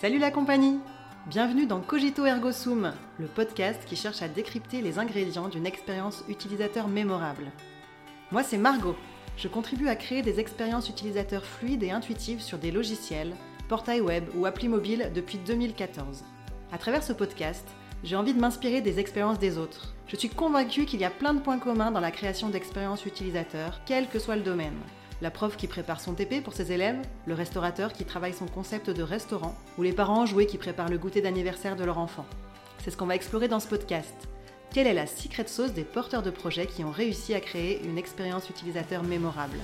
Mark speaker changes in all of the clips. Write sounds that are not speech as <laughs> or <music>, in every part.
Speaker 1: Salut la compagnie Bienvenue dans Cogito Ergo Sum, le podcast qui cherche à décrypter les ingrédients d'une expérience utilisateur mémorable. Moi c'est Margot. Je contribue à créer des expériences utilisateurs fluides et intuitives sur des logiciels, portails web ou applis mobiles depuis 2014. À travers ce podcast, j'ai envie de m'inspirer des expériences des autres. Je suis convaincue qu'il y a plein de points communs dans la création d'expériences utilisateurs, quel que soit le domaine la prof qui prépare son TP pour ses élèves, le restaurateur qui travaille son concept de restaurant, ou les parents joués qui préparent le goûter d'anniversaire de leur enfant. C'est ce qu'on va explorer dans ce podcast. Quelle est la secret sauce des porteurs de projets qui ont réussi à créer une expérience utilisateur mémorable?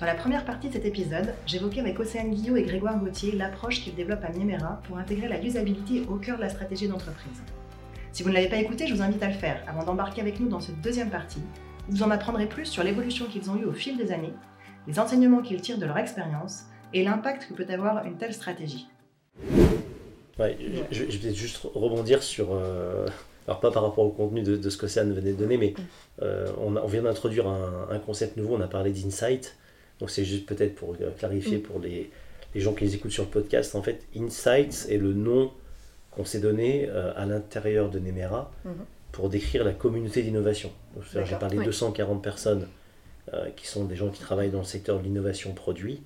Speaker 1: Dans la première partie de cet épisode, j'évoquais avec Océane Guillot et Grégoire Gauthier l'approche qu'ils développent à Niemera pour intégrer la usabilité au cœur de la stratégie d'entreprise. Si vous ne l'avez pas écouté, je vous invite à le faire avant d'embarquer avec nous dans cette deuxième partie vous en apprendrez plus sur l'évolution qu'ils ont eue au fil des années, les enseignements qu'ils tirent de leur expérience et l'impact que peut avoir une telle stratégie.
Speaker 2: je, vais juste rebondir sur, euh, alors pas par rapport au contenu de, ce que Céane venait de donner, mais euh, on, vient d'introduire un, concept nouveau, on a parlé d'insight, donc c'est juste peut-être pour euh, clarifier pour les, gens qui les écoutent sur le podcast, en fait, insights est le nom qu'on s'est donné à l'intérieur de Nemera. Mm-hmm pour décrire la communauté d'innovation. J'ai parlé de 240 personnes euh, qui sont des gens qui travaillent dans le secteur de l'innovation produit,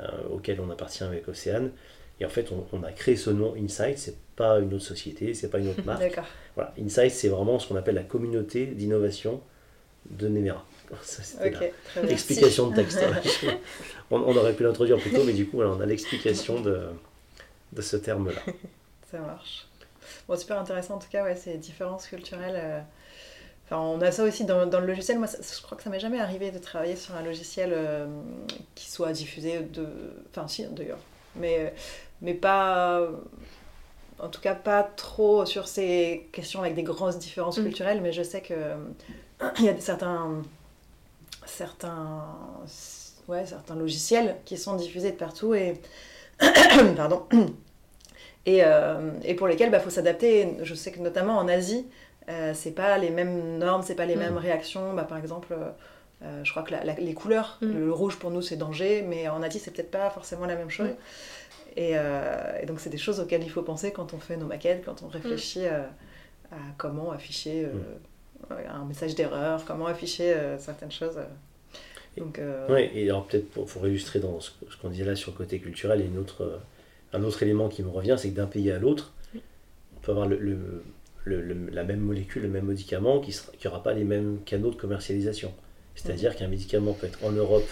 Speaker 2: euh, auquel on appartient avec Océane. Et en fait, on, a créé ce nom Insight. C'est pas une autre société, c'est pas une autre <laughs> marque. Voilà, Insight, c'est vraiment ce qu'on appelle la communauté d'innovation de Nemera. <laughs> Ça, l'explication de texte. <laughs> on, aurait pu l'introduire plus tôt, mais du coup, on a l'explication de, de ce terme-là.
Speaker 3: Ça marche. Bon, super intéressant en tout cas, ouais, ces différences culturelles. Euh. Enfin, on a ça aussi dans, dans le logiciel. Moi, je crois que ça m'est jamais arrivé de travailler sur un logiciel euh, qui soit diffusé de. Enfin, si, d'ailleurs. Mais, mais pas. En tout cas, pas trop sur ces questions avec des grosses différences mm. culturelles. Mais je sais que <clears throat> il y a certains. Certains. Ouais, certains logiciels qui sont diffusés de partout et. <clears throat> Pardon <clears throat> et, euh, et pour lesquels il bah, faut s'adapter. Je sais que notamment en Asie, euh, c'est pas les mêmes normes, c'est pas les mm. mêmes réactions. Bah, par exemple, euh, je crois que les couleurs, mm. le, rouge pour nous c'est danger, mais en Asie c'est peut-être pas forcément la même chose. Mm. Et, et, donc c'est des choses auxquelles il faut penser quand on fait nos maquettes, quand on réfléchit à, comment afficher un message d'erreur, comment afficher certaines choses.
Speaker 2: Donc, Oui, et alors peut-être pour, pour, illustrer dans ce, qu'on disait là sur le côté culturel, il y a une autre un autre élément qui me revient, c'est que d'un pays à l'autre, on peut avoir le, la même molécule, le même médicament qui n'aura pas les mêmes canaux de commercialisation. C'est-à-dire qu'un médicament peut être en Europe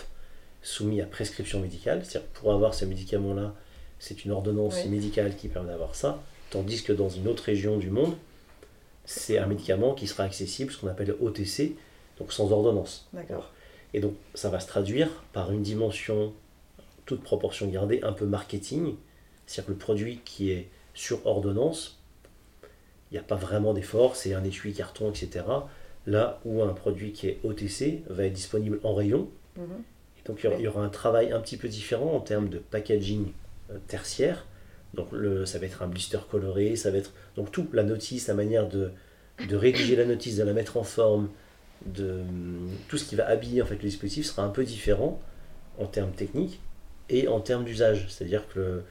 Speaker 2: soumis à prescription médicale, c'est-à-dire pour avoir ce médicament-là, c'est une ordonnance médicale qui permet d'avoir ça, tandis que dans une autre région du monde, c'est un médicament qui sera accessible, ce qu'on appelle OTC, donc sans ordonnance. Et donc ça va se traduire par une dimension, toute proportion gardée, un peu marketing, c'est-à-dire que le produit qui est sur ordonnance, il n'y a pas vraiment d'effort, c'est un étui, carton, etc. Là où un produit qui est OTC va être disponible en rayon. Mhm. Et donc il y, aura, un travail un petit peu différent en termes de packaging euh, tertiaire. Donc le, ça va être un blister coloré, ça va être donc tout, la notice, la manière de, de rédiger la notice, de la mettre en forme, de tout ce qui va habiller en fait le dispositif sera un peu différent en termes techniques et en termes d'usage. C'est-à-dire que le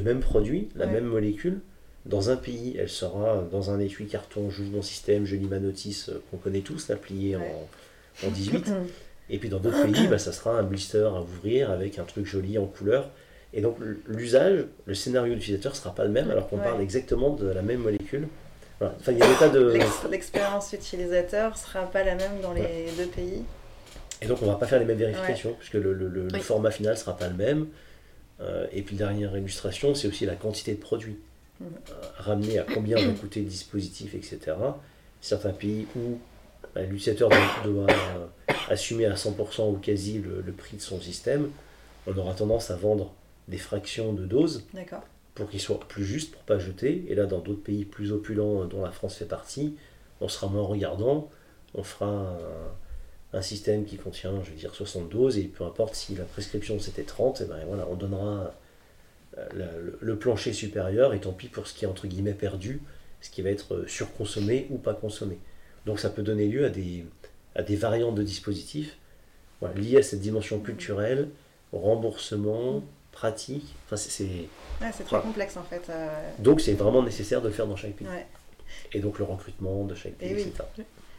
Speaker 2: même produit, la même molécule. Dans un pays, elle sera dans un étui carton, je mon système, je lis ma notice euh, qu'on connaît tous, la pliée en, en 18. <laughs> Et puis dans d'autres pays, bah, ça sera un blister à ouvrir avec un truc joli en couleur. Et donc l'usage, le scénario d'utilisateur ne sera pas le même alors qu'on parle exactement de la même molécule. Enfin, il a de...
Speaker 3: L'expérience utilisateur ne sera pas la même dans les deux pays.
Speaker 2: Et donc on ne va pas faire les mêmes vérifications, puisque le, le format final ne sera pas le même. Euh, et puis, dernière illustration, c'est aussi la quantité de produits. Mhm. Euh, ramener à combien va coûter le dispositif, etc. Certains pays où bah, l'utilisateur doit, euh, assumer à 100% ou quasi le, prix de son système, on aura tendance à vendre des fractions de doses pour qu'il soit plus juste, pour pas jeter. Et là, dans d'autres pays plus opulents, dont la France fait partie, on sera moins regardant, on fera un, un système qui contient, je vais dire, 60 doses, et peu importe si la prescription c'était 30, et ben voilà, on donnera euh, le, plancher supérieur, et tant pis pour ce qui est entre guillemets perdu, ce qui va être euh, surconsommé ou pas consommé. Donc ça peut donner lieu à des, à des variantes de dispositifs liées à cette dimension culturelle, remboursement, pratique. Enfin, c'est,
Speaker 3: très complexe en fait.
Speaker 2: Donc c'est vraiment nécessaire de le faire dans chaque pays. Et donc le recrutement de chaque pays, etc.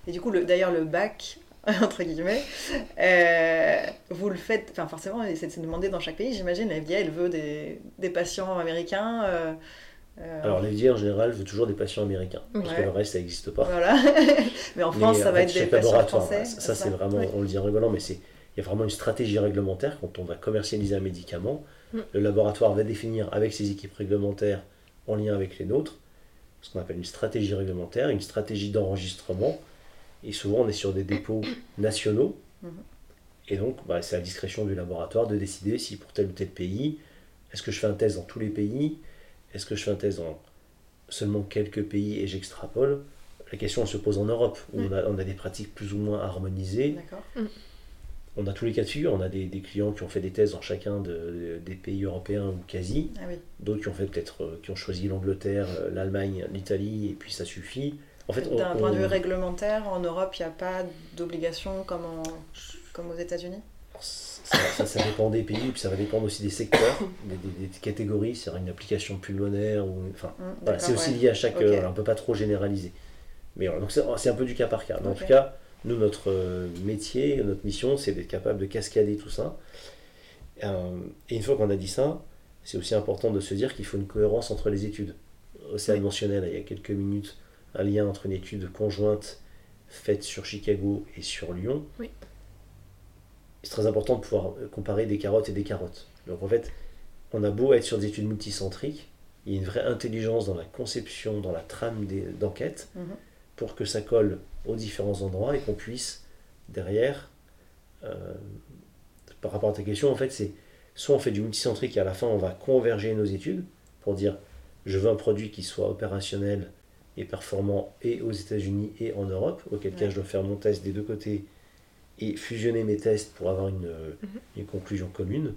Speaker 3: Et du coup, d'ailleurs, le bac, <laughs> entre guillemets, euh, vous le faites, enfin forcément, c'est demandé dans chaque pays, j'imagine. La FDA, elle veut des, des patients américains. Euh,
Speaker 2: euh, Alors, la FDA en général veut toujours des patients américains, parce que le reste, ça n'existe pas.
Speaker 3: Voilà. <laughs> mais en France, ça va être des patients français.
Speaker 2: Ça, c'est vraiment, on le dit en rigolant, mais c'est il y a vraiment une stratégie réglementaire quand on va commercialiser un médicament. Mm. Le laboratoire va définir avec ses équipes réglementaires en lien avec les nôtres ce qu'on appelle une stratégie réglementaire, une stratégie d'enregistrement et souvent, on est sur des dépôts nationaux. Mhm. Et donc, bah, c'est à la discrétion du laboratoire de décider si pour tel ou tel pays, est-ce que je fais un test dans tous les pays Est-ce que je fais un test dans seulement quelques pays et j'extrapole La question se pose en Europe, où on, a, des pratiques plus ou moins harmonisées. Mm. On a tous les cas de figure. On a des, clients qui ont fait des tests dans chacun des pays européens ou quasi. Ah D'autres qui ont fait peut-être, euh, qui ont choisi l'Angleterre, euh, l'Allemagne, l'Italie, et puis ça suffit.
Speaker 3: En fait, D'un point de vue réglementaire, en Europe, il n'y a pas d'obligation comme, comme aux États-Unis?
Speaker 2: Ça, ça, dépend des pays, puis ça va dépendre aussi des secteurs, des, catégories, c'est une application pulmonaire, ou, enfin, mmh, c'est aussi lié à chaque. Euh, on ne peut pas trop généraliser. Mais donc c'est un peu du cas par cas. Mais en tout cas, nous, notre euh, métier, notre mission, c'est d'être capable de cascader tout ça. Euh, et une fois qu'on a dit ça, c'est aussi important de se dire qu'il faut une cohérence entre les études. Océane mentionnait il y a quelques minutes un lien entre une étude conjointe faite sur Chicago et sur Lyon. Oui. C'est très important de pouvoir comparer des carottes et des carottes. Donc en fait, on a beau être sur des études multicentriques, il y a une vraie intelligence dans la conception, dans la trame d'enquête, mhm. pour que ça colle aux différents endroits et qu'on puisse derrière, euh, par rapport à ta question, en fait, c'est soit on fait du multicentrique et à la fin on va converger nos études pour dire je veux un produit qui soit opérationnel et performant et aux États-Unis et en Europe, auquel cas je dois faire mon test des deux côtés et fusionner mes tests pour avoir une, mhm. une conclusion commune.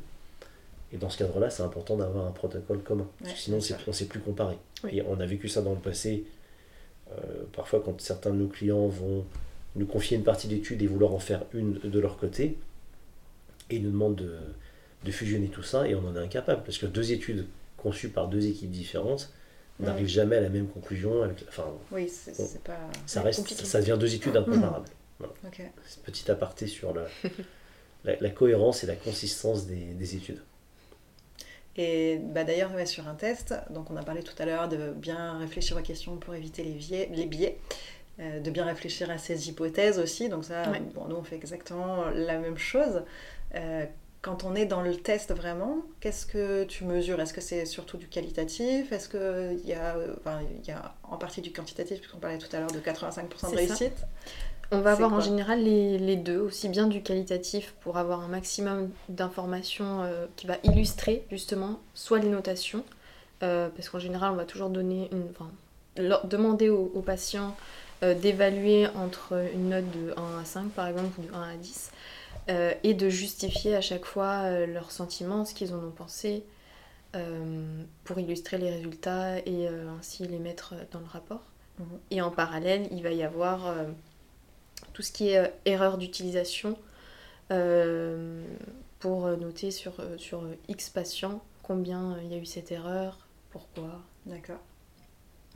Speaker 2: Et dans ce cadre-là, c'est important d'avoir un protocole commun. sinon, on ne sait plus comparer. Et on a vécu ça dans le passé. Euh, parfois, quand certains de nos clients vont nous confier une partie d'études et vouloir en faire une de leur côté, et ils nous demandent de, de fusionner tout ça, et on en est incapable. Parce que deux études conçues par deux équipes différentes, on n'arrive jamais à la même conclusion. Avec, enfin,
Speaker 3: oui, c'est pas.
Speaker 2: Ça, reste, ça devient deux études incomparables. Petit aparté sur <laughs> la, la, cohérence et la consistance des, des études.
Speaker 3: Et bah, d'ailleurs, sur un test, donc on a parlé tout à l'heure de bien réfléchir aux questions pour éviter les, biais, les biais. Euh, de bien réfléchir à ses hypothèses aussi. Donc ça, bon, nous on fait exactement la même chose. Euh, quand on est dans le test vraiment, qu'est-ce que tu mesures? Est-ce que c'est surtout du qualitatif? Est-ce qu'il y, a, enfin, y a en partie du quantitatif, puisqu'on parlait tout à l'heure de 85% de réussite.
Speaker 4: On va avoir en général les, les, deux, aussi bien du qualitatif pour avoir un maximum d'informations euh, qui va illustrer justement soit les notations, euh, parce qu'en général on va toujours donner une, enfin, demander aux, aux patients euh, d'évaluer entre une note de 1 à 5 par exemple ou de 1 à 10 euh, et de justifier à chaque fois euh, leurs sentiments, ce qu'ils en ont pensé, euh, pour illustrer les résultats et ainsi les mettre dans le rapport. Mhm. Et en parallèle, il va y avoir tout ce qui est erreur d'utilisation pour noter sur, sur X patients combien il y a eu cette erreur, pourquoi.
Speaker 3: D'accord.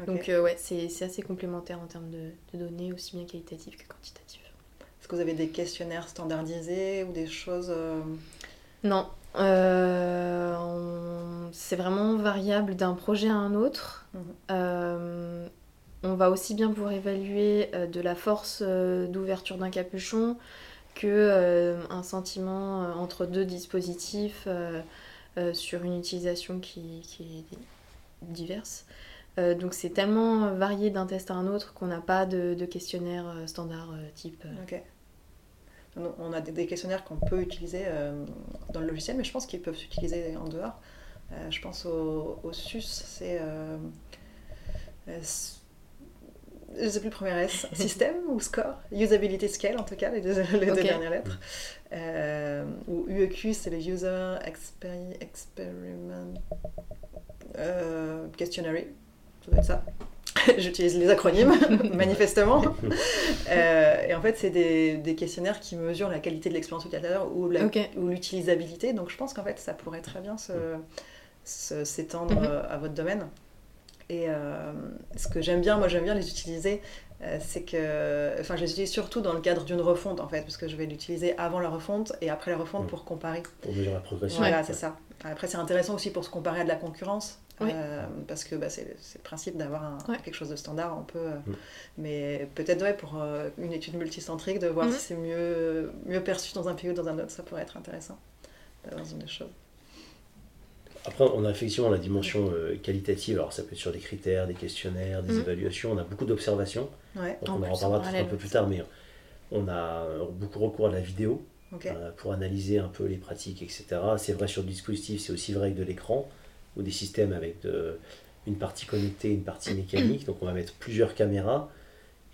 Speaker 4: Donc ouais, c'est assez complémentaire en termes de, de données, aussi bien qualitatives que quantitatives
Speaker 3: que vous avez des questionnaires standardisés ou des choses euh,
Speaker 4: Non. Euh, c'est vraiment variable d'un projet à un autre. Mhm. Euh, on va aussi bien pour évaluer de la force d'ouverture d'un capuchon que un sentiment entre deux dispositifs sur une utilisation qui, qui est diverse. donc c'est tellement varié d'un test à un autre qu'on n'a pas de, questionnaire standard type.
Speaker 3: On a des, questionnaires qu'on peut utiliser euh, dans le logiciel, mais je pense qu'ils peuvent s'utiliser en dehors. Euh, je pense au, SUS, c'est. Euh, je ne sais plus le premier S, <laughs> système ou score, usability scale en tout cas, les deux, dernières lettres. ou UEQ, c'est le user experiment questionary, ça doit être ça. <laughs> J'utilise les acronymes, <laughs> manifestement. Euh, et en fait, c'est des, des, questionnaires qui mesurent la qualité de l'expérience utilisateur ou, l'utilisabilité. Donc je pense qu'en fait, ça pourrait très bien s'étendre mhm. à votre domaine. Et ce que j'aime bien, moi j'aime bien les utiliser euh, c'est que, enfin, je l'utilise surtout dans le cadre d'une refonte en fait, parce que je vais l'utiliser avant la refonte et après la refonte pour comparer.
Speaker 2: Pour mesurer la progression.
Speaker 3: Voilà, c'est ça. Après, c'est intéressant aussi pour se comparer à de la concurrence, euh, parce que bah, c'est le principe d'avoir quelque chose de standard, on peut. Euh, mm. Mais peut-être ouais, pour une étude multicentrique, de voir mm-hmm. si c'est mieux, mieux perçu dans un pays ou dans un autre, ça pourrait être intéressant d'avoir ce genre de choses.
Speaker 2: Après, on a effectivement la dimension euh, qualitative. Alors, ça peut être sur des critères, des questionnaires, des mm. évaluations. On a beaucoup d'observations. on en reparlera un peu plus tard, mais on a beaucoup recours à la vidéo euh, pour analyser un peu les pratiques, etc. C'est vrai sur le dispositif, c'est aussi vrai avec de l'écran ou des systèmes avec une partie connectée, une partie mécanique. Donc, on va mettre plusieurs caméras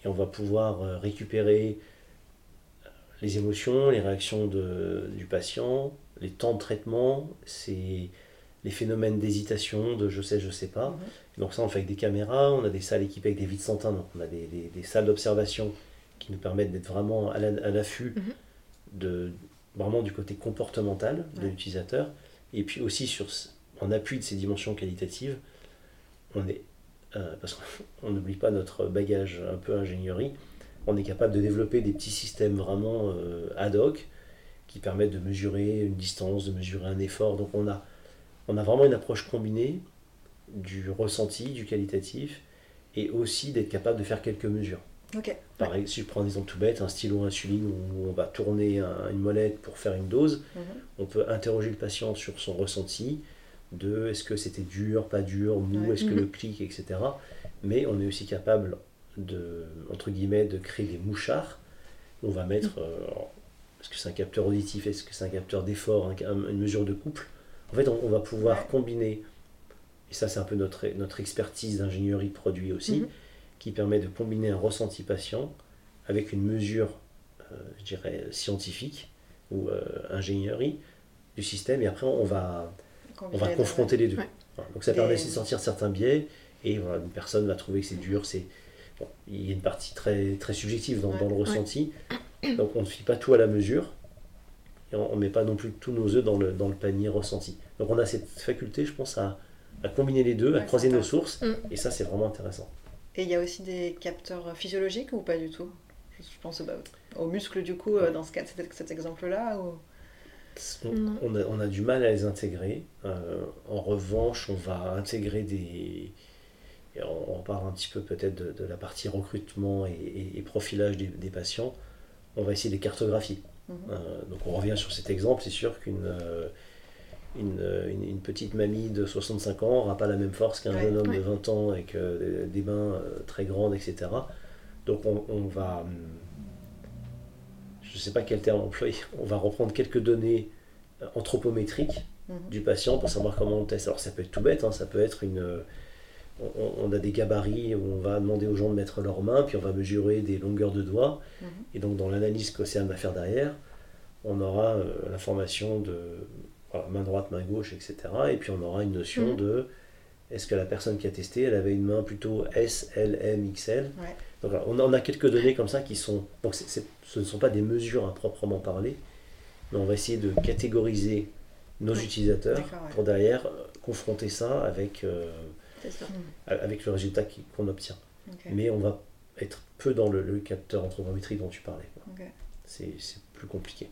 Speaker 2: et on va pouvoir euh, récupérer les émotions, les réactions de, du patient, les temps de traitement. C'est les phénomènes d'hésitation, de je sais, je sais pas. Mhm. Donc ça, on fait avec des caméras, on a des salles équipées avec des vides sans donc on a des, des, salles d'observation qui nous permettent d'être vraiment à l'affût mhm. de vraiment du côté comportemental de l'utilisateur. Et puis aussi sur, en appui de ces dimensions qualitatives, on est, euh, parce qu'on <laughs> n'oublie pas notre bagage un peu ingénierie, on est capable de développer des petits systèmes vraiment euh, ad hoc qui permettent de mesurer une distance, de mesurer un effort. Donc on a on a vraiment une approche combinée du ressenti, du qualitatif, et aussi d'être capable de faire quelques mesures. Par exemple, si je prends un exemple tout bête, un stylo insuline où on va tourner une molette pour faire une dose, mhm. on peut interroger le patient sur son ressenti de est-ce que c'était dur, pas dur, mou, est-ce que le mhm. clic, etc. Mais on est aussi capable de, entre guillemets, de créer des mouchards. On va mettre, mhm. euh, est-ce que c'est un capteur auditif, est-ce que c'est un capteur d'effort, une mesure de couple en fait, on, va pouvoir combiner, et ça c'est un peu notre, notre expertise d'ingénierie produit aussi, mhm. qui permet de combiner un ressenti patient avec une mesure, euh, je dirais, scientifique ou euh, ingénierie du système, et après on va, on va confronter les deux. donc ça permet de sortir certains biais, et voilà, une personne va trouver que c'est dur, c'est... Bon, il y a une partie très, très subjective dans, dans le ressenti, donc on ne fait pas tout à la mesure, et on ne met pas non plus tous nos œufs dans le, dans le panier ressenti. Donc on a cette faculté, je pense, à, à combiner les deux, à croiser nos sources, mm. et ça c'est vraiment intéressant.
Speaker 3: Et il y a aussi des capteurs physiologiques ou pas du tout? Je pense bah, aux muscles du coup, euh, dans ce cas, cet, cet exemple-là ou...
Speaker 2: on, a, on, a, du mal à les intégrer. Euh, en revanche, on va intégrer des... On, parle un petit peu peut-être de, la partie recrutement et, profilage des, des, patients. On va essayer des cartographies. Mhm. Euh, donc on revient sur cet exemple, c'est sûr qu'une euh, une, une, petite mamie de 65 ans n'aura pas la même force qu'un jeune homme de 20 ans avec des mains très grandes, etc. Donc on, on va, hum, je ne sais pas quel terme employer, on va reprendre quelques données anthropométriques mhm. du patient pour savoir comment on teste. Alors ça peut être tout bête, hein, ça peut être une on, a des gabarits où on va demander aux gens de mettre leurs mains, puis on va mesurer des longueurs de doigts. Mhm. Et donc dans l'analyse qu'Océane va faire derrière, on aura euh, l'information de main droite, main gauche, etc. Et puis on aura une notion mhm. de est-ce que la personne qui a testé, elle avait une main plutôt S, L, M, XL Donc on, a, a quelques données comme ça qui sont... Donc ce ne sont pas des mesures à proprement parler, mais on va essayer de catégoriser nos utilisateurs pour derrière euh, confronter ça avec... Euh, avec le résultat qu'on obtient. Mais on va être peu dans le, capteur anthropométrique dont tu parlais. C'est plus compliqué.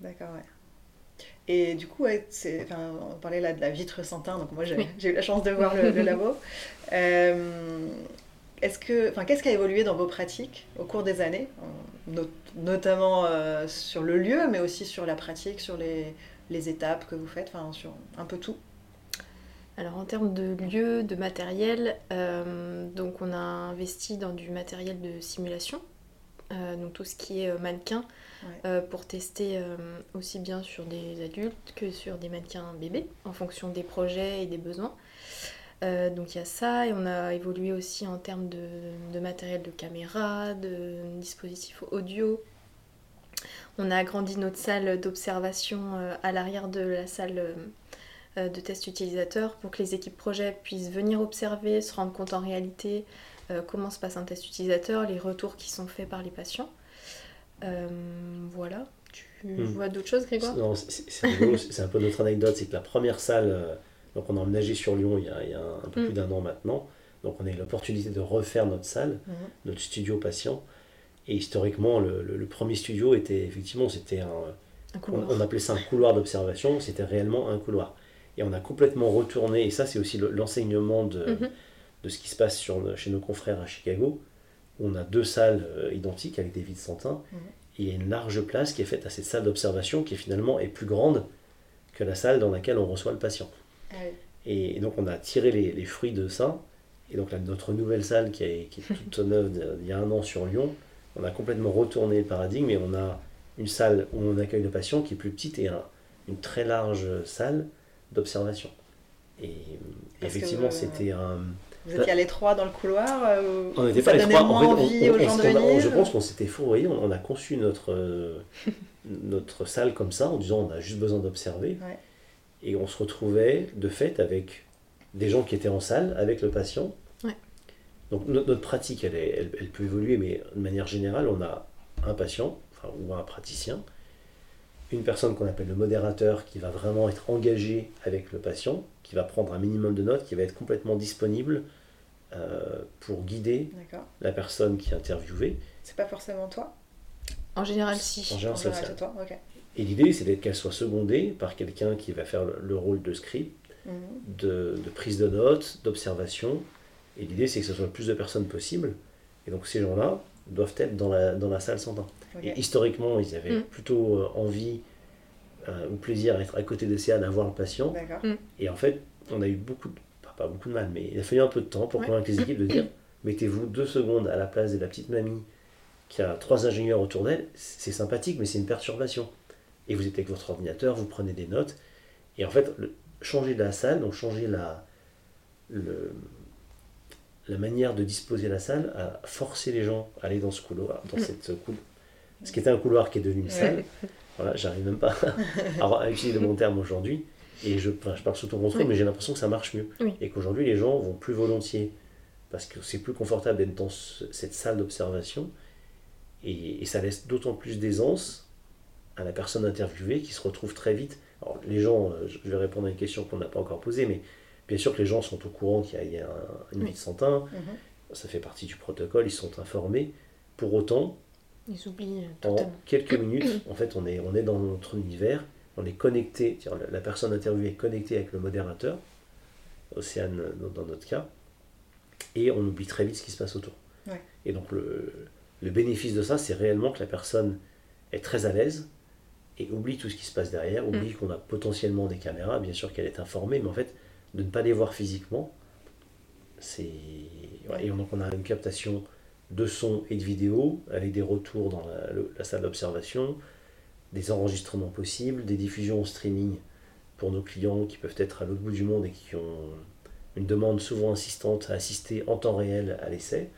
Speaker 3: D'accord, ouais. Et du coup, ouais, enfin, on parlait là de la vitre sans teint, donc moi j'ai eu la chance de voir le, labo. <laughs> Euh, est-ce que, enfin, qu'est-ce qui a évolué dans vos pratiques au cours des années, notamment euh, sur le lieu, mais aussi sur la pratique, sur les, les étapes que vous faites, enfin, sur un peu tout?
Speaker 4: Alors en termes de lieu, de matériel, euh, donc on a investi dans du matériel de simulation, euh, donc tout ce qui est mannequin, pour tester aussi bien sur des adultes que sur des mannequins bébés, en fonction des projets et des besoins. Donc il y a ça, et on a évolué aussi en termes de, de matériel de caméra, de dispositifs audio. On a agrandi notre salle d'observation à l'arrière de la salle de tests utilisateurs pour que les équipes projet puissent venir observer, se rendre compte en réalité comment se passe un test utilisateur, les retours qui sont faits par les patients. voilà. Tu hmm. vois d'autres choses, Grégoire?
Speaker 2: Non, c'est un peu notre anecdote, c'est que la première salle, donc on a emménagé sur Lyon il y a, un peu plus hmm. d'un an maintenant, donc on a eu l'opportunité de refaire notre salle, hmm. notre studio patient. Et historiquement, le, premier studio était effectivement, c'était un, on, appelait ça un couloir d'observation, c'était réellement un couloir. Et on a complètement retourné, et ça c'est aussi l'enseignement de, mhm. de, ce qui se passe sur, chez nos confrères à Chicago, où on a deux salles euh, identiques avec des vides sans teint, mhm. et il y a une large place qui est faite à cette salle d'observation qui finalement est plus grande que la salle dans laquelle on reçoit le patient. Ah et, donc on a tiré les, les, fruits de ça, et donc là, notre nouvelle salle qui est, qui est toute <laughs> neuve il y a un an sur Lyon, on a complètement retourné le paradigme et on a une salle où on accueille le patient qui est plus petite et une très large salle d'observation. Et effectivement, c'était un.
Speaker 3: Vous étiez à l'étroit dans le couloir
Speaker 2: euh, On n'était pas l'étroit. En fait, on, je pense qu'on s'était fourvoyé. On, a conçu notre, euh, <laughs> notre salle comme ça en disant on a juste besoin d'observer. Et on se retrouvait de fait avec des gens qui étaient en salle avec le patient. Donc notre, pratique, elle, elle, elle, peut évoluer, mais de manière générale, on a un patient ou un praticien, une personne qu'on appelle le modérateur qui va vraiment être engagé avec le patient, qui va prendre un minimum de notes, qui va être complètement disponible euh, pour guider la personne qui est interviewée.
Speaker 3: C'est pas forcément toi?
Speaker 4: En général, si.
Speaker 2: En général, c'est toi. Et l'idée, c'est d'être qu'elle soit secondée par quelqu'un qui va faire le, rôle de script, mhm. de, de, prise de notes, d'observation. Et l'idée, c'est que ce soit le plus de personnes possible. Et donc, ces gens-là doivent être dans la, dans la salle sans temps. Et historiquement, ils avaient mm. plutôt euh, envie euh, ou plaisir à être à côté de à voir le patient. Mm. Et en fait, on a eu beaucoup, de, pas, beaucoup de mal, mais il a fallu un peu de temps pour convaincre les équipes de dire <coughs> mettez-vous deux secondes à la place de la petite mamie qui a trois ingénieurs autour d'elle, c'est sympathique, mais c'est une perturbation. Et vous êtes avec votre ordinateur, vous prenez des notes. Et en fait, changer la salle, donc changer la, le, la manière de disposer la salle a forcé les gens à aller dans ce couloir, dans mm. cette couloir ce qui était un couloir qui est devenu une salle. Voilà, j'arrive même pas <laughs> à, utiliser le bon terme aujourd'hui. Et je, je parle sous ton contrôle, mais j'ai l'impression que ça marche mieux. Et qu'aujourd'hui, les gens vont plus volontiers, parce que c'est plus confortable d'être dans cette salle d'observation. Et, ça laisse d'autant plus d'aisance à la personne interviewée qui se retrouve très vite. Alors, les gens, euh, je vais répondre à une question qu'on n'a pas encore posée, mais bien sûr que les gens sont au courant qu'il y a, une oui. de mhm. Ça fait partie du protocole, ils sont informés. Pour autant,
Speaker 4: ils oublient
Speaker 2: En quelques minutes, en fait, on est, on est dans notre univers, on est connecté, la personne interviewée est connectée avec le modérateur, Océane dans notre cas, et on oublie très vite ce qui se passe autour. Et donc le, le bénéfice de ça, c'est réellement que la personne est très à l'aise et oublie tout ce qui se passe derrière, oublie mm. qu'on a potentiellement des caméras, bien sûr qu'elle est informée, mais en fait, de ne pas les voir physiquement, c'est... Et donc on a une captation de son et de vidéo, avec des retours dans la, salle d'observation, des enregistrements possibles, des diffusions en streaming pour nos clients qui peuvent être à l'autre bout du monde et qui ont une demande souvent insistante à assister en temps réel à l'essai.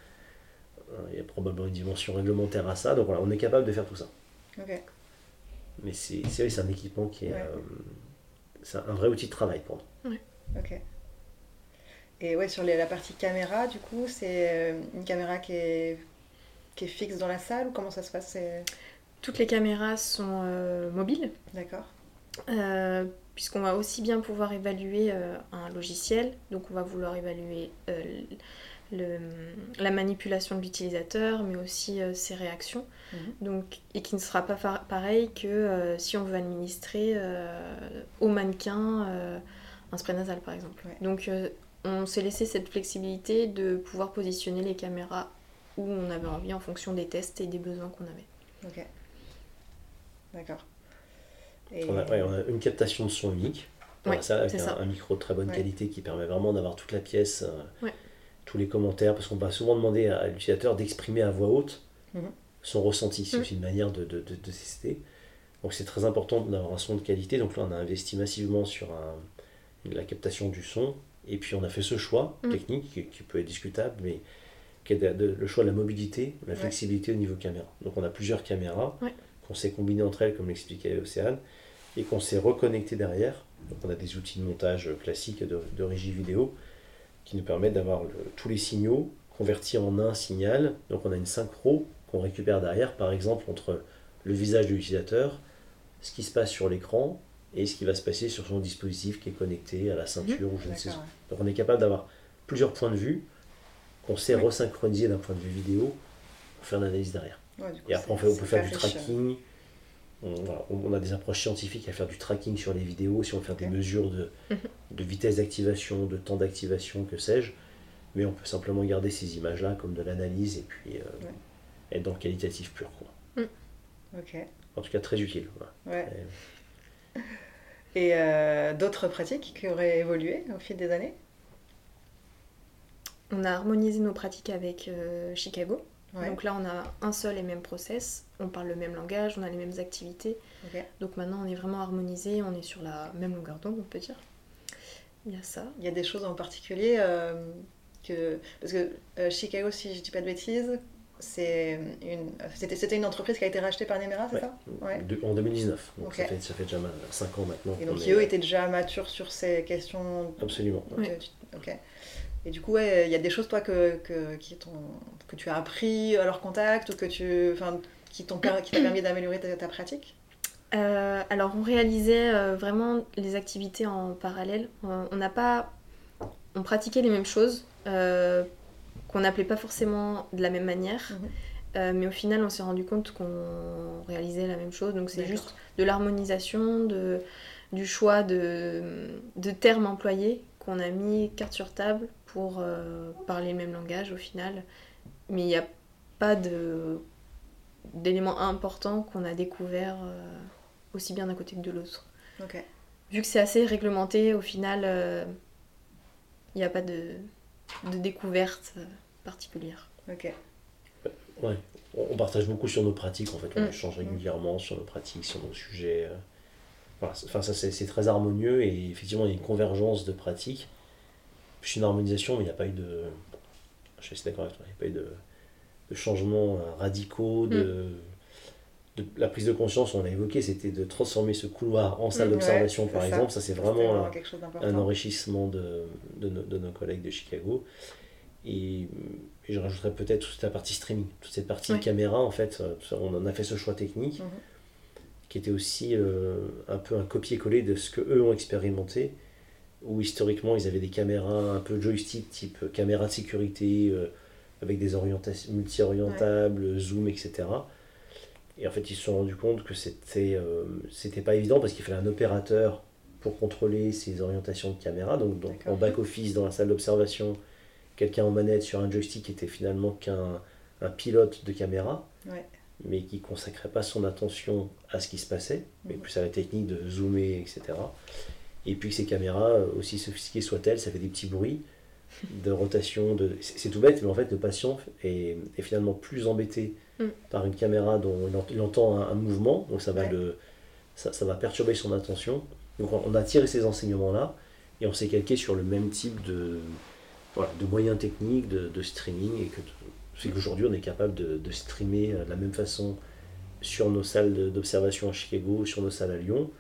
Speaker 2: Euh, il y a probablement une dimension réglementaire à ça, donc voilà, on est capable de faire tout ça. Mais c'est c'est un équipement qui est, euh, un vrai outil de travail pour nous.
Speaker 3: Ok. Et ouais, sur la partie caméra, du coup, c'est euh, une caméra qui est, qui est fixe dans la salle ou comment ça se passe
Speaker 4: Toutes les caméras sont euh, mobiles.
Speaker 3: D'accord.
Speaker 4: Euh, puisqu'on va aussi bien pouvoir évaluer un logiciel, donc on va vouloir évaluer le, la manipulation de l'utilisateur, mais aussi ses réactions. Mhm. Donc, et qui ne sera pas pareil que si on veut administrer au mannequin un spray nasal par exemple. Donc on s'est laissé cette flexibilité de pouvoir positionner les caméras où on avait envie en fonction des tests et des besoins qu'on avait.
Speaker 3: Ok. D'accord.
Speaker 2: On, a, une captation de son unique ça, avec un, micro de très bonne qualité qui permet vraiment d'avoir toute la pièce, euh, tous les commentaires, parce qu'on va souvent demander à, l'utilisateur d'exprimer à voix haute mhm. son ressenti. C'est mhm. aussi une manière de, de, tester. Donc c'est très important d'avoir un son de qualité. Donc là, on a investi massivement sur la captation du son et puis on a fait ce choix mm. technique qui, peut être discutable, mais qui est le choix de la mobilité, la flexibilité au niveau caméra. Donc on a plusieurs caméras qu'on s'est combinées entre elles, comme l'expliquait Océane, et qu'on s'est reconnecté derrière Donc on a des outils de montage classiques de, de régie vidéo qui nous permettent d'avoir tous les signaux convertis en un signal. Donc on a une synchro qu'on récupère derrière, par exemple, entre le visage de l'utilisateur, ce qui se passe sur l'écran et ce qui va se passer sur son dispositif qui est connecté à la ceinture ou je ne sais quoi. Donc on est capable d'avoir plusieurs points de vue qu'on sait resynchroniser d'un point de vue vidéo pour faire l'analyse derrière. et après on, peut faire du tracking. On, a des approches scientifiques à faire du tracking sur les vidéos, si on veut faire des mesures de, <laughs> de vitesse d'activation, de temps d'activation, que sais-je. Mais on peut simplement garder ces images-là comme de l'analyse et puis euh, être dans le qualitatif pur. Quoi.
Speaker 3: Mm. Ok.
Speaker 2: En tout cas, très utile.
Speaker 3: Ouais. <laughs> Et, euh, d'autres pratiques qui auraient évolué au fil des années?
Speaker 4: On a harmonisé nos pratiques avec euh, Chicago. Donc là, on a un seul et même process, on parle le même langage, on a les mêmes activités. Donc maintenant, on est vraiment harmonisé, on est sur la même longueur d'onde, on peut dire. Il y a ça.
Speaker 3: Il y a des choses en particulier euh, que. Parce que Chicago, si je dis pas de bêtises, c'est une, c'était, c'était une entreprise qui a été rachetée par Nemera, c'est ça?
Speaker 2: En 2019, donc ça, fait, ça fait déjà 5 ans maintenant.
Speaker 3: Et donc Io était déjà mature sur ces questions
Speaker 2: Absolument.
Speaker 3: Ok. Et du coup, il y a des choses, toi, que, que, qui que tu as appris à leur contact ou que tu, qui, t'ont, permis d'améliorer ta, pratique?
Speaker 4: Euh, alors on réalisait euh, vraiment les activités en parallèle. On n'a pas, on pratiquait les mêmes choses, euh, qu'on n'appelait pas forcément de la même manière. Mhm. Mais au final, on s'est rendu compte qu'on réalisait la même chose. Donc c'est juste de l'harmonisation, de, du choix de, de termes employés qu'on a mis carte sur table pour euh, parler le même langage au final. Mais il n'y a pas de, d'éléments importants qu'on a découvert euh, aussi bien d'un côté que de l'autre. Vu que c'est assez réglementé, au final, il n'y a pas de, de découverte particulière.
Speaker 3: Ok.
Speaker 2: Ouais, on partage beaucoup sur nos pratiques en fait, on mm. échange régulièrement sur nos pratiques, sur nos sujets. Euh. Voilà, enfin, ça c'est très harmonieux et effectivement il y a une convergence de pratiques. Harmonisation, mais il n'y a pas eu de. Je suis d'accord avec toi, il n'y a pas eu de, de changements euh, radicaux, de, mm. de, la prise de conscience, on l'a évoqué, c'était de transformer ce couloir en salle mm, d'observation par exemple. Ça, c'est vraiment, un, enrichissement de, de, de, nos collègues de Chicago. Et, je rajouterais peut-être toute la partie streaming, toute cette partie caméra, en fait, euh, on en a fait ce choix technique, mhm. qui était aussi euh, un peu un copier-coller de ce que eux ont expérimenté, où historiquement ils avaient des caméras un peu joystick, type caméra de sécurité, euh, avec des orientations multi-orientables, zoom, etc. Et en fait, ils se sont rendus compte que c'était c'était pas évident parce qu'il fallait un opérateur pour contrôler ces orientations de caméra, donc, donc en back-office dans la salle d'observation quelqu'un en manette sur un joystick qui était finalement qu'un un pilote de caméra, mais qui consacrait pas son attention à ce qui se passait, mais plus à la technique de zoomer, etc. Et puis ces caméras, aussi sophistiquées soient-elles, ça fait des petits bruits de rotation, de... c'est tout bête, mais en fait le patient est, est finalement plus embêté mm. par une caméra dont il entend un, mouvement, donc ça va, le, ça, ça, va perturber son attention. Donc on a tiré ces enseignements-là et on s'est calqué sur le même type de, de moyens techniques, de, streaming, et que c'est qu'aujourd'hui on est capable de, streamer de la même façon sur nos salles d'observation à Chicago, sur nos salles à Lyon,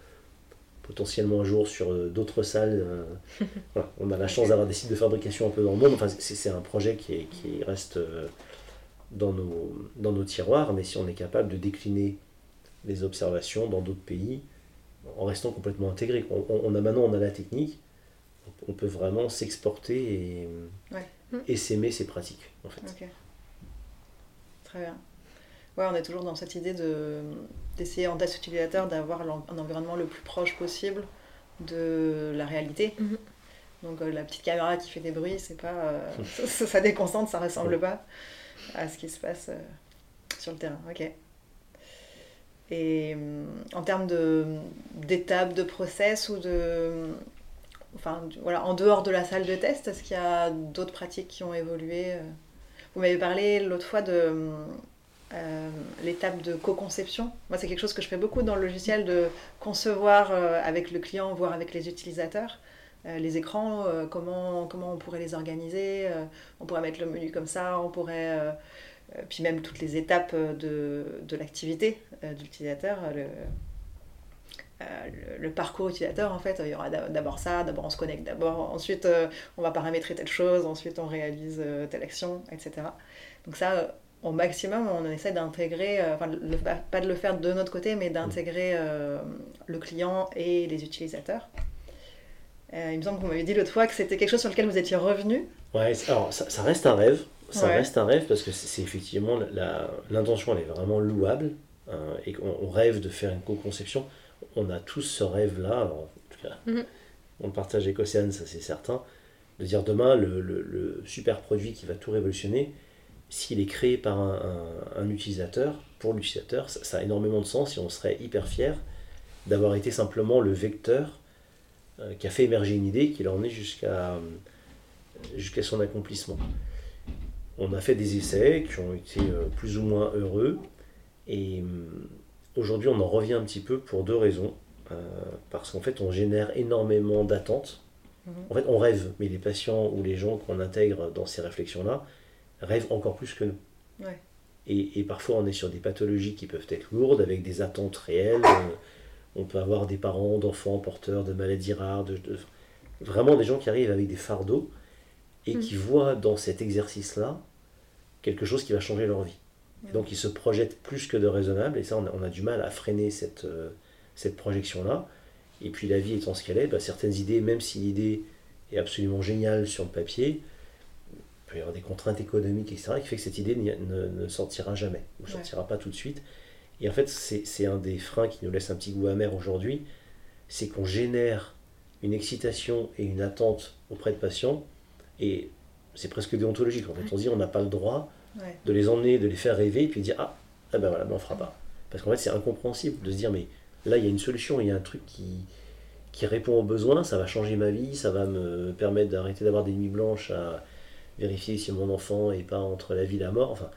Speaker 2: potentiellement un jour sur euh, d'autres salles. Euh, on a la chance d'avoir des sites de fabrication un peu dans le monde. Enfin, c'est un projet qui, qui reste euh, dans nos, dans nos tiroirs, mais si on est capable de décliner les observations dans d'autres pays en restant complètement intégré. On, a maintenant on a la technique, on peut vraiment s'exporter et, et s'aimer ses pratiques. En fait.
Speaker 3: Très bien. Ouais, on est toujours dans cette idée de, d'essayer en test utilisateur d'avoir un environnement le plus proche possible de la réalité. Mhm. Donc euh, la petite caméra qui fait des bruits, c'est pas, euh, <laughs> ça, ça, déconcentre, ça ressemble pas à ce qui se passe euh, sur le terrain. Ok. Et en termes de, d'étapes, de process ou de, enfin, voilà, en dehors de la salle de test, est-ce qu'il y a d'autres pratiques qui ont évolué Vous m'avez parlé l'autre fois de euh, l'étape de co-conception. Moi, c'est quelque chose que je fais beaucoup dans le logiciel, de concevoir euh, avec le client, voire avec les utilisateurs, les écrans, comment, comment on pourrait les organiser. on pourrait mettre le menu comme ça, on pourrait... puis même toutes les étapes de, de l'activité de l'utilisateur le, parcours utilisateur, en fait, il y aura d'abord ça, d'abord on se connecte d'abord, ensuite on va paramétrer telle chose, ensuite on réalise telle action, etc. Donc ça, au maximum, on essaie d'intégrer, enfin, pas de le faire de notre côté, mais d'intégrer le client et les utilisateurs. il me semble qu'on m'avait dit l'autre fois que c'était quelque chose sur lequel vous étiez revenu.
Speaker 2: Ouais, alors ça, reste un rêve. Ça reste un rêve parce que c'est effectivement l'intention, elle est vraiment louable. Hein, et on, rêve de faire une co-conception. On a tous ce rêve-là, en tout cas, mhm. on le partage avec Océane, ça c'est certain, de dire demain le, super produit qui va tout révolutionner, s'il est créé par un, utilisateur, pour l'utilisateur, ça, a énormément de sens et on serait hyper fier d'avoir été simplement le vecteur euh, qui a fait émerger une idée, qui l'a emmené jusqu'à jusqu'à son accomplissement. On a fait des essais qui ont été euh, plus ou moins heureux. Et aujourd'hui, on en revient un petit peu pour deux raisons. Euh, parce qu'en fait, on génère énormément d'attentes. Mhm. En fait, on rêve, mais les patients ou les gens qu'on intègre dans ces réflexions-là rêvent encore plus que nous. Et, parfois, on est sur des pathologies qui peuvent être lourdes, avec des attentes réelles. On peut avoir des parents d'enfants porteurs de maladies rares, de, vraiment des gens qui arrivent avec des fardeaux et qui voient dans cet exercice-là quelque chose qui va changer leur vie. Donc ils se projettent plus que de raisonnable, et ça on a, du mal à freiner cette, euh, cette projection-là. Et puis la vie étant ce qu'elle est, bah, certaines idées, même si l'idée est absolument géniale sur le papier, il peut y avoir des contraintes économiques, etc., qui fait que cette idée ne, ne sortira jamais, ou ne sortira pas tout de suite. Et en fait, c'est un des freins qui nous laisse un petit goût amer aujourd'hui, c'est qu'on génère une excitation et une attente auprès de patients, et c'est presque déontologique. En fait, on se dit on n'a pas le droit de les emmener, de les faire rêver, et puis dire ah, ah ben voilà, ben on fera pas. Parce qu'en fait, c'est incompréhensible de se dire mais là, il y a une solution, il y a un truc qui, qui répond aux besoins, ça va changer ma vie, ça va me permettre d'arrêter d'avoir des nuits blanches à vérifier si mon enfant est pas entre la vie et la mort. Enfin,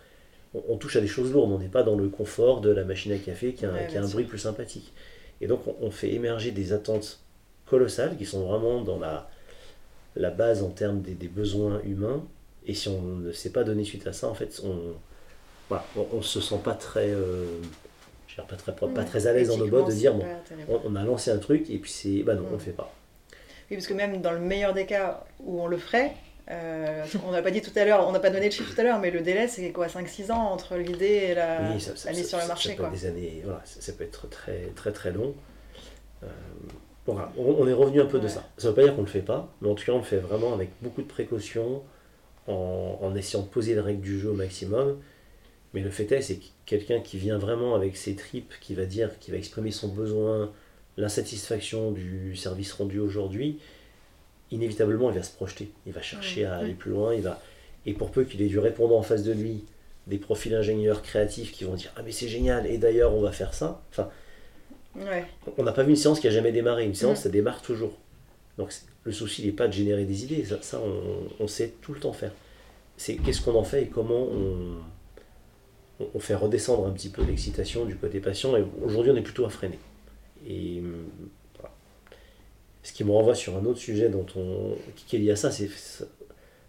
Speaker 2: on, touche à des choses lourdes, on n'est pas dans le confort de la machine à café qui a, un bruit plus sympathique. Et donc, on, fait émerger des attentes colossales qui sont vraiment dans la, la base en termes des, besoins humains. Et si on ne s'est pas donné suite à ça, en fait, on voilà, on, se sent pas très, euh, pas très, pas très à l'aise dans nos bottes de dire bon, on, a lancé un truc et puis c'est, bah non, on le fait pas.
Speaker 3: Oui, parce que même dans le meilleur des cas où on le ferait, euh, on n'a pas dit tout à l'heure, on n'a pas donné le chiffre tout à l'heure, mais le délai c'est quoi 5-6 ans entre l'idée et la, mise sur le marché.
Speaker 2: Ça, Des années, voilà, ça, peut être très très très long. Euh, on, est revenu un peu de ça. Ça ne veut pas dire qu'on ne le fait pas, mais en tout cas, on le fait vraiment avec beaucoup de précautions, en, essayant de poser les règles du jeu au maximum. Mais le fait est, c'est quelqu'un qui vient vraiment avec ses tripes, qui va dire, qui va exprimer son besoin, l'insatisfaction du service rendu aujourd'hui, inévitablement, il va se projeter. Il va chercher à aller plus loin. Il va... Et pour peu qu'il ait du répondant en face de lui, des profils ingénieurs créatifs qui vont dire Ah, mais c'est génial, et d'ailleurs, on va faire ça. Enfin, on n'a pas vu une séance qui a jamais démarré. Une séance, ça démarre toujours. Donc le souci n'est pas de générer des idées. Ça, on, sait tout le temps faire. C'est qu'est-ce qu'on en fait et comment on, on fait redescendre un petit peu l'excitation du côté patient. Et aujourd'hui, on est plutôt à freiner. Et ce qui me renvoie sur un autre sujet dont on, qui est lié à ça, c'est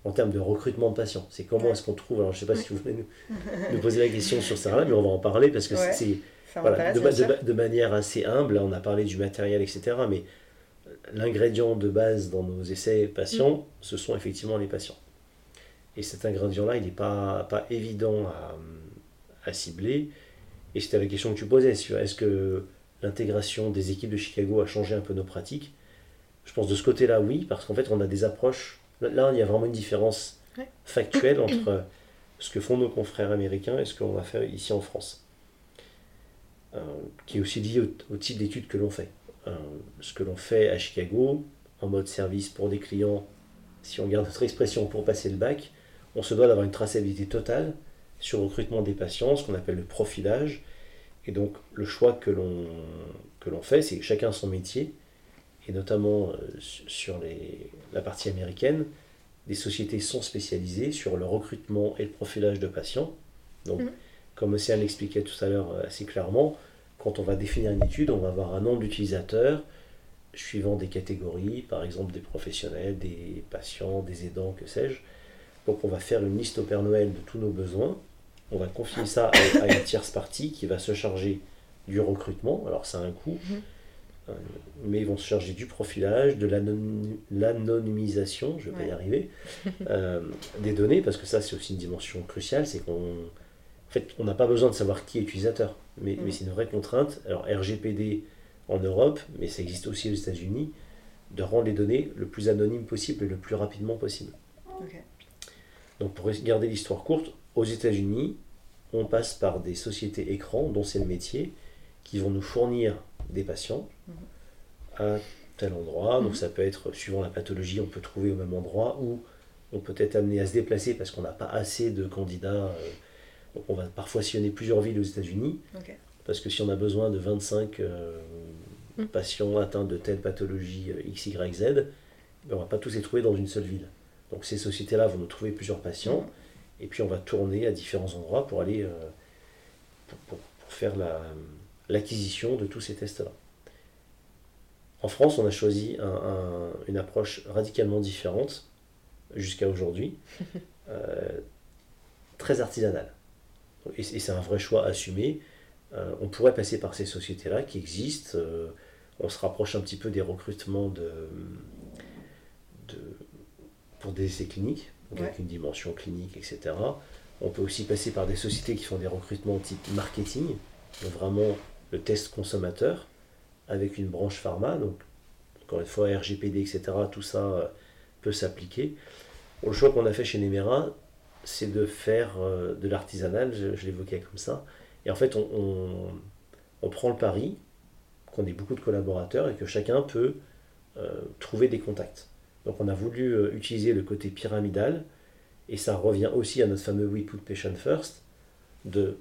Speaker 2: en termes de recrutement de patients. C'est comment est-ce qu'on trouve. Alors je ne sais pas si vous voulez nous, nous poser la question sur ça, mais on va en parler parce que c'est de, manière assez humble, on a parlé du matériel, etc. Mais l'ingrédient de base dans nos essais patients, mm. ce sont effectivement les patients. Et cet ingrédient-là, il n'est pas, pas évident à, à cibler. Et c'était la question que tu posais sur est-ce que l'intégration des équipes de Chicago a changé un peu nos pratiques Je pense de ce côté-là, oui, parce qu'en fait, on a des approches. Là, il y a vraiment une différence factuelle <clears throat> entre ce que font nos confrères américains et ce qu'on va faire ici en France. Euh, qui est aussi lié au, type d'études que l'on fait. Euh, ce que l'on fait à Chicago, en mode service pour des clients, si on garde notre expression pour passer le bac, on se doit d'avoir une traçabilité totale sur le recrutement des patients, ce qu'on appelle le profilage. Et donc le choix que l'on, fait, c'est chacun son métier, et notamment euh, sur les, la partie américaine, des sociétés sont spécialisées sur le recrutement et le profilage de patients. Donc, mmh comme Océane l'expliquait tout à l'heure euh, assez clairement, quand on va définir une étude, on va avoir un nombre d'utilisateurs suivant des catégories, par exemple des professionnels, des patients, des aidants, que sais-je. Donc on va faire une liste au Père Noël de tous nos besoins. On va confier ça à, une tierce partie qui va se charger du recrutement. Alors ça a un coût. Mhm. Mais ils vont se charger du profilage, de l'anonymisation, je vais pas y arriver, <laughs> des données, parce que ça c'est aussi une dimension cruciale, c'est qu'on en fait, on n'a pas besoin de savoir qui est utilisateur, mais, mais c'est une vraie contrainte. Alors RGPD en Europe, mais ça existe aussi aux États-Unis, de rendre les données le plus anonyme possible et le plus rapidement possible. Donc pour garder l'histoire courte, aux États-Unis, on passe par des sociétés écrans, dont c'est le métier, qui vont nous fournir des patients mhm. à tel endroit. Donc mhm. ça peut être, suivant la pathologie, on peut trouver au même endroit ou on peut être amené à se déplacer parce qu'on n'a pas assez de candidats. Euh, donc on va parfois sillonner plusieurs villes aux États-Unis. Parce que si on a besoin de 25 euh, mhm. patients atteints de telle pathologie euh, X, Y, Z, ben, on ne va pas tous les trouver dans une seule ville. Donc ces sociétés-là vont nous trouver plusieurs patients et puis on va tourner à différents endroits pour aller euh, pour, faire l'acquisition de tous ces tests-là. En France, on a choisi une approche radicalement différente jusqu'à aujourd'hui, <laughs> euh, très artisanale. Et, c'est un vrai choix assumé. Euh, on pourrait passer par ces sociétés-là qui existent. on se rapproche un petit peu des recrutements de, de pour des essais cliniques avec une dimension clinique, etc. On peut aussi passer par des sociétés qui font des recrutements type marketing, donc vraiment le test consommateur, avec une branche pharma, donc encore une fois RGPD, etc. Tout ça euh, peut s'appliquer. Le choix qu'on a fait chez Nemera, c'est de faire euh, de l'artisanal, je, l'évoquais comme ça. Et en fait, on, prend le pari qu'on ait beaucoup de collaborateurs et que chacun peut euh, trouver des contacts. Donc on a voulu utiliser le côté pyramidal, et ça revient aussi à notre fameux We Put Patient First, de,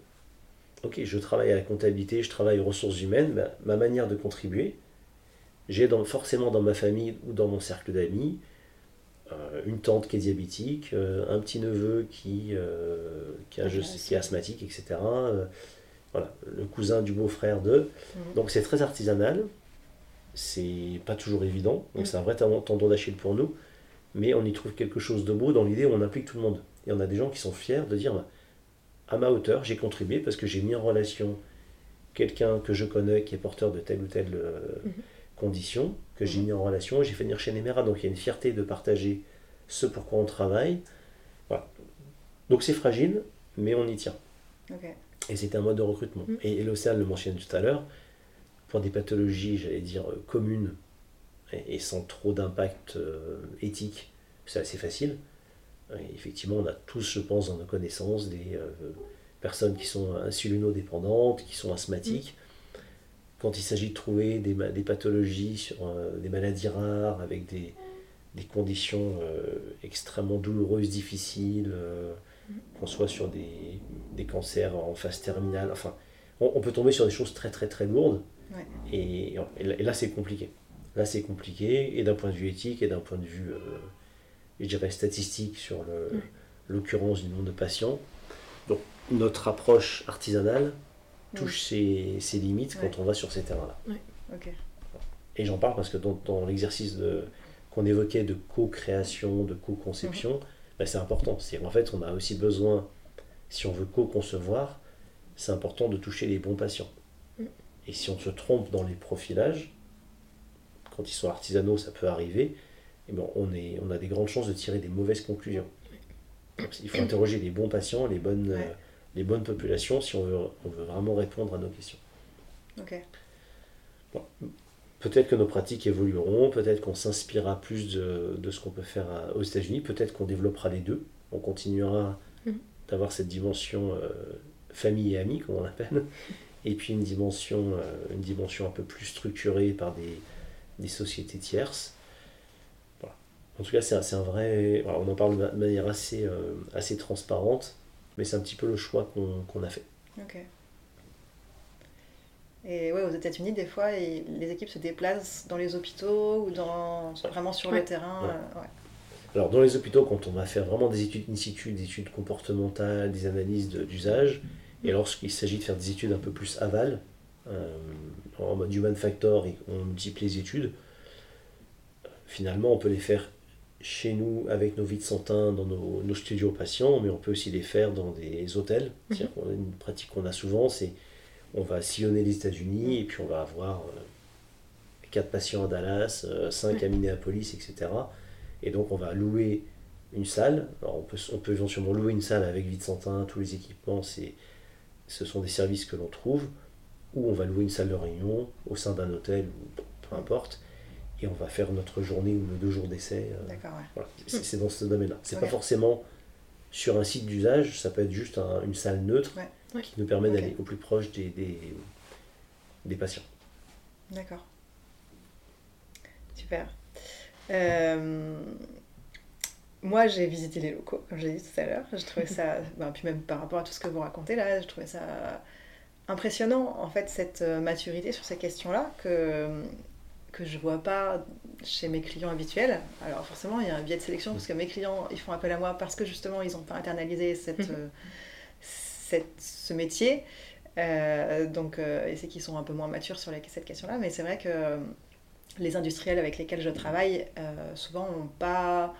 Speaker 2: ok, je travaille à la comptabilité, je travaille aux ressources humaines, ma manière de contribuer, j'ai forcément dans ma famille ou dans mon cercle d'amis euh, une tante qui est diabétique, euh, un petit neveu qui, qui, est asthmatique, etc. voilà, le cousin du beau-frère de. Mhm. Donc c'est très artisanal, c'est pas toujours évident, donc c'est un vrai tendon d'Achille pour nous, mais on y trouve quelque chose de beau dans l'idée où on implique tout le monde. Et on a des gens qui sont fiers de dire à ma hauteur, j'ai contribué parce que j'ai mis en relation quelqu'un que je connais qui est porteur de telle ou telle euh, mhm. condition, que j'ai mhm. mis en relation, j'ai fait venir chez Nemera, donc il y a une fierté de partager ce pour quoi on travaille. Voilà. Donc c'est fragile, mais on y tient. Et c'est un mode de recrutement. Mhm. Et l'Océan le mentionnait tout à l'heure, pour des pathologies, j'allais dire, euh, communes et, sans trop d'impact euh, éthique, c'est assez facile. Effectivement, on a tous, je pense, dans nos connaissances, des euh, personnes qui sont insulino-dépendantes, qui sont asthmatiques. Quand il s'agit de trouver des, des pathologies sur des maladies rares, avec des, des conditions extrêmement douloureuses, difficiles, qu'on soit sur des, des, cancers en phase terminale, enfin, on, on, peut tomber sur des choses très très très lourdes et, là, c'est compliqué. Là, c'est compliqué, et d'un point de vue éthique, et d'un point de vue, euh, je dirais, statistique sur l'occurrence du nombre de patients. Donc, notre approche artisanale touche ses, limites quand on va sur ces terrains-là. Et j'en parle parce que dans, l'exercice qu'on évoquait de co-création, de co-conception, ben, c'est important. En fait, on a aussi besoin, si on veut co-concevoir, c'est important de toucher les bons patients. Et si on se trompe dans les profilages, quand ils sont artisanaux, ça peut arriver, eh ben on, est, on a des grandes chances de tirer des mauvaises conclusions. il faut interroger les bons patients, les bonnes, euh, les bonnes populations si on veut, on veut vraiment répondre à nos questions. peut-être que nos pratiques évolueront, peut-être qu'on s'inspirera plus de, de ce qu'on peut faire aux États-Unis, peut-être qu'on développera les deux, on continuera mm. d'avoir cette dimension euh, famille et amis, comme on l'appelle, <laughs> et puis une dimension, euh, une dimension un peu plus structurée par des, des sociétés tierces. En tout cas, c'est un, vrai. on en parle de manière assez, euh, assez transparente, mais c'est un petit peu le choix qu'on a fait.
Speaker 3: Ok. Et ouais, aux États-Unis, des fois, les équipes se déplacent dans les hôpitaux ou dans, vraiment sur le terrain. Euh,
Speaker 2: Alors, dans les hôpitaux, quand on va faire vraiment des études in situ, des études comportementales, des analyses d'usage, et lorsqu'il s'agit de faire des études un peu plus aval, euh, en mode human factor, et on multiplie les études, finalement on peut les faire chez nous avec nos vides santins dans nos, nos, studios patients, mais on peut aussi les faire dans des hôtels. Mhm. Une pratique qu'on a souvent, c'est on va sillonner les États-Unis et puis on va avoir 4 patients à Dallas, 5 à Minneapolis, etc. Et donc on va louer une salle. Alors on peut, on peut éventuellement louer une salle avec Vicentin, tous les équipements, c'est, ce sont des services que l'on trouve. Ou on va louer une salle de réunion au sein d'un hôtel, ou peu importe. Et on va faire notre journée ou nos deux jours d'essai.
Speaker 3: D'accord, ouais.
Speaker 2: voilà. c'est, dans ce domaine-là. C'est pas forcément sur un site d'usage, ça peut être juste une salle neutre qui nous permet d'aller au plus proche des, des, patients.
Speaker 3: D'accord. Super. Euh, moi, j'ai visité les locaux, comme j'ai dit tout à l'heure. Je trouvais ça, <laughs> ben, puis même par rapport à tout ce que vous racontez là, je trouvais ça impressionnant, en fait, cette euh, maturité sur ces questions-là que, que je vois pas chez mes clients habituels. Alors forcément, il y a un biais de sélection parce que mes clients, ils font appel à moi parce que justement, ils n'ont pas internalisé cette, mhm. euh, cette, ce métier. Euh, donc, euh, et c'est qu'ils sont un peu moins matures sur cette question-là. Mais c'est vrai que les industriels avec lesquels je travaille, souvent, n'ont pas...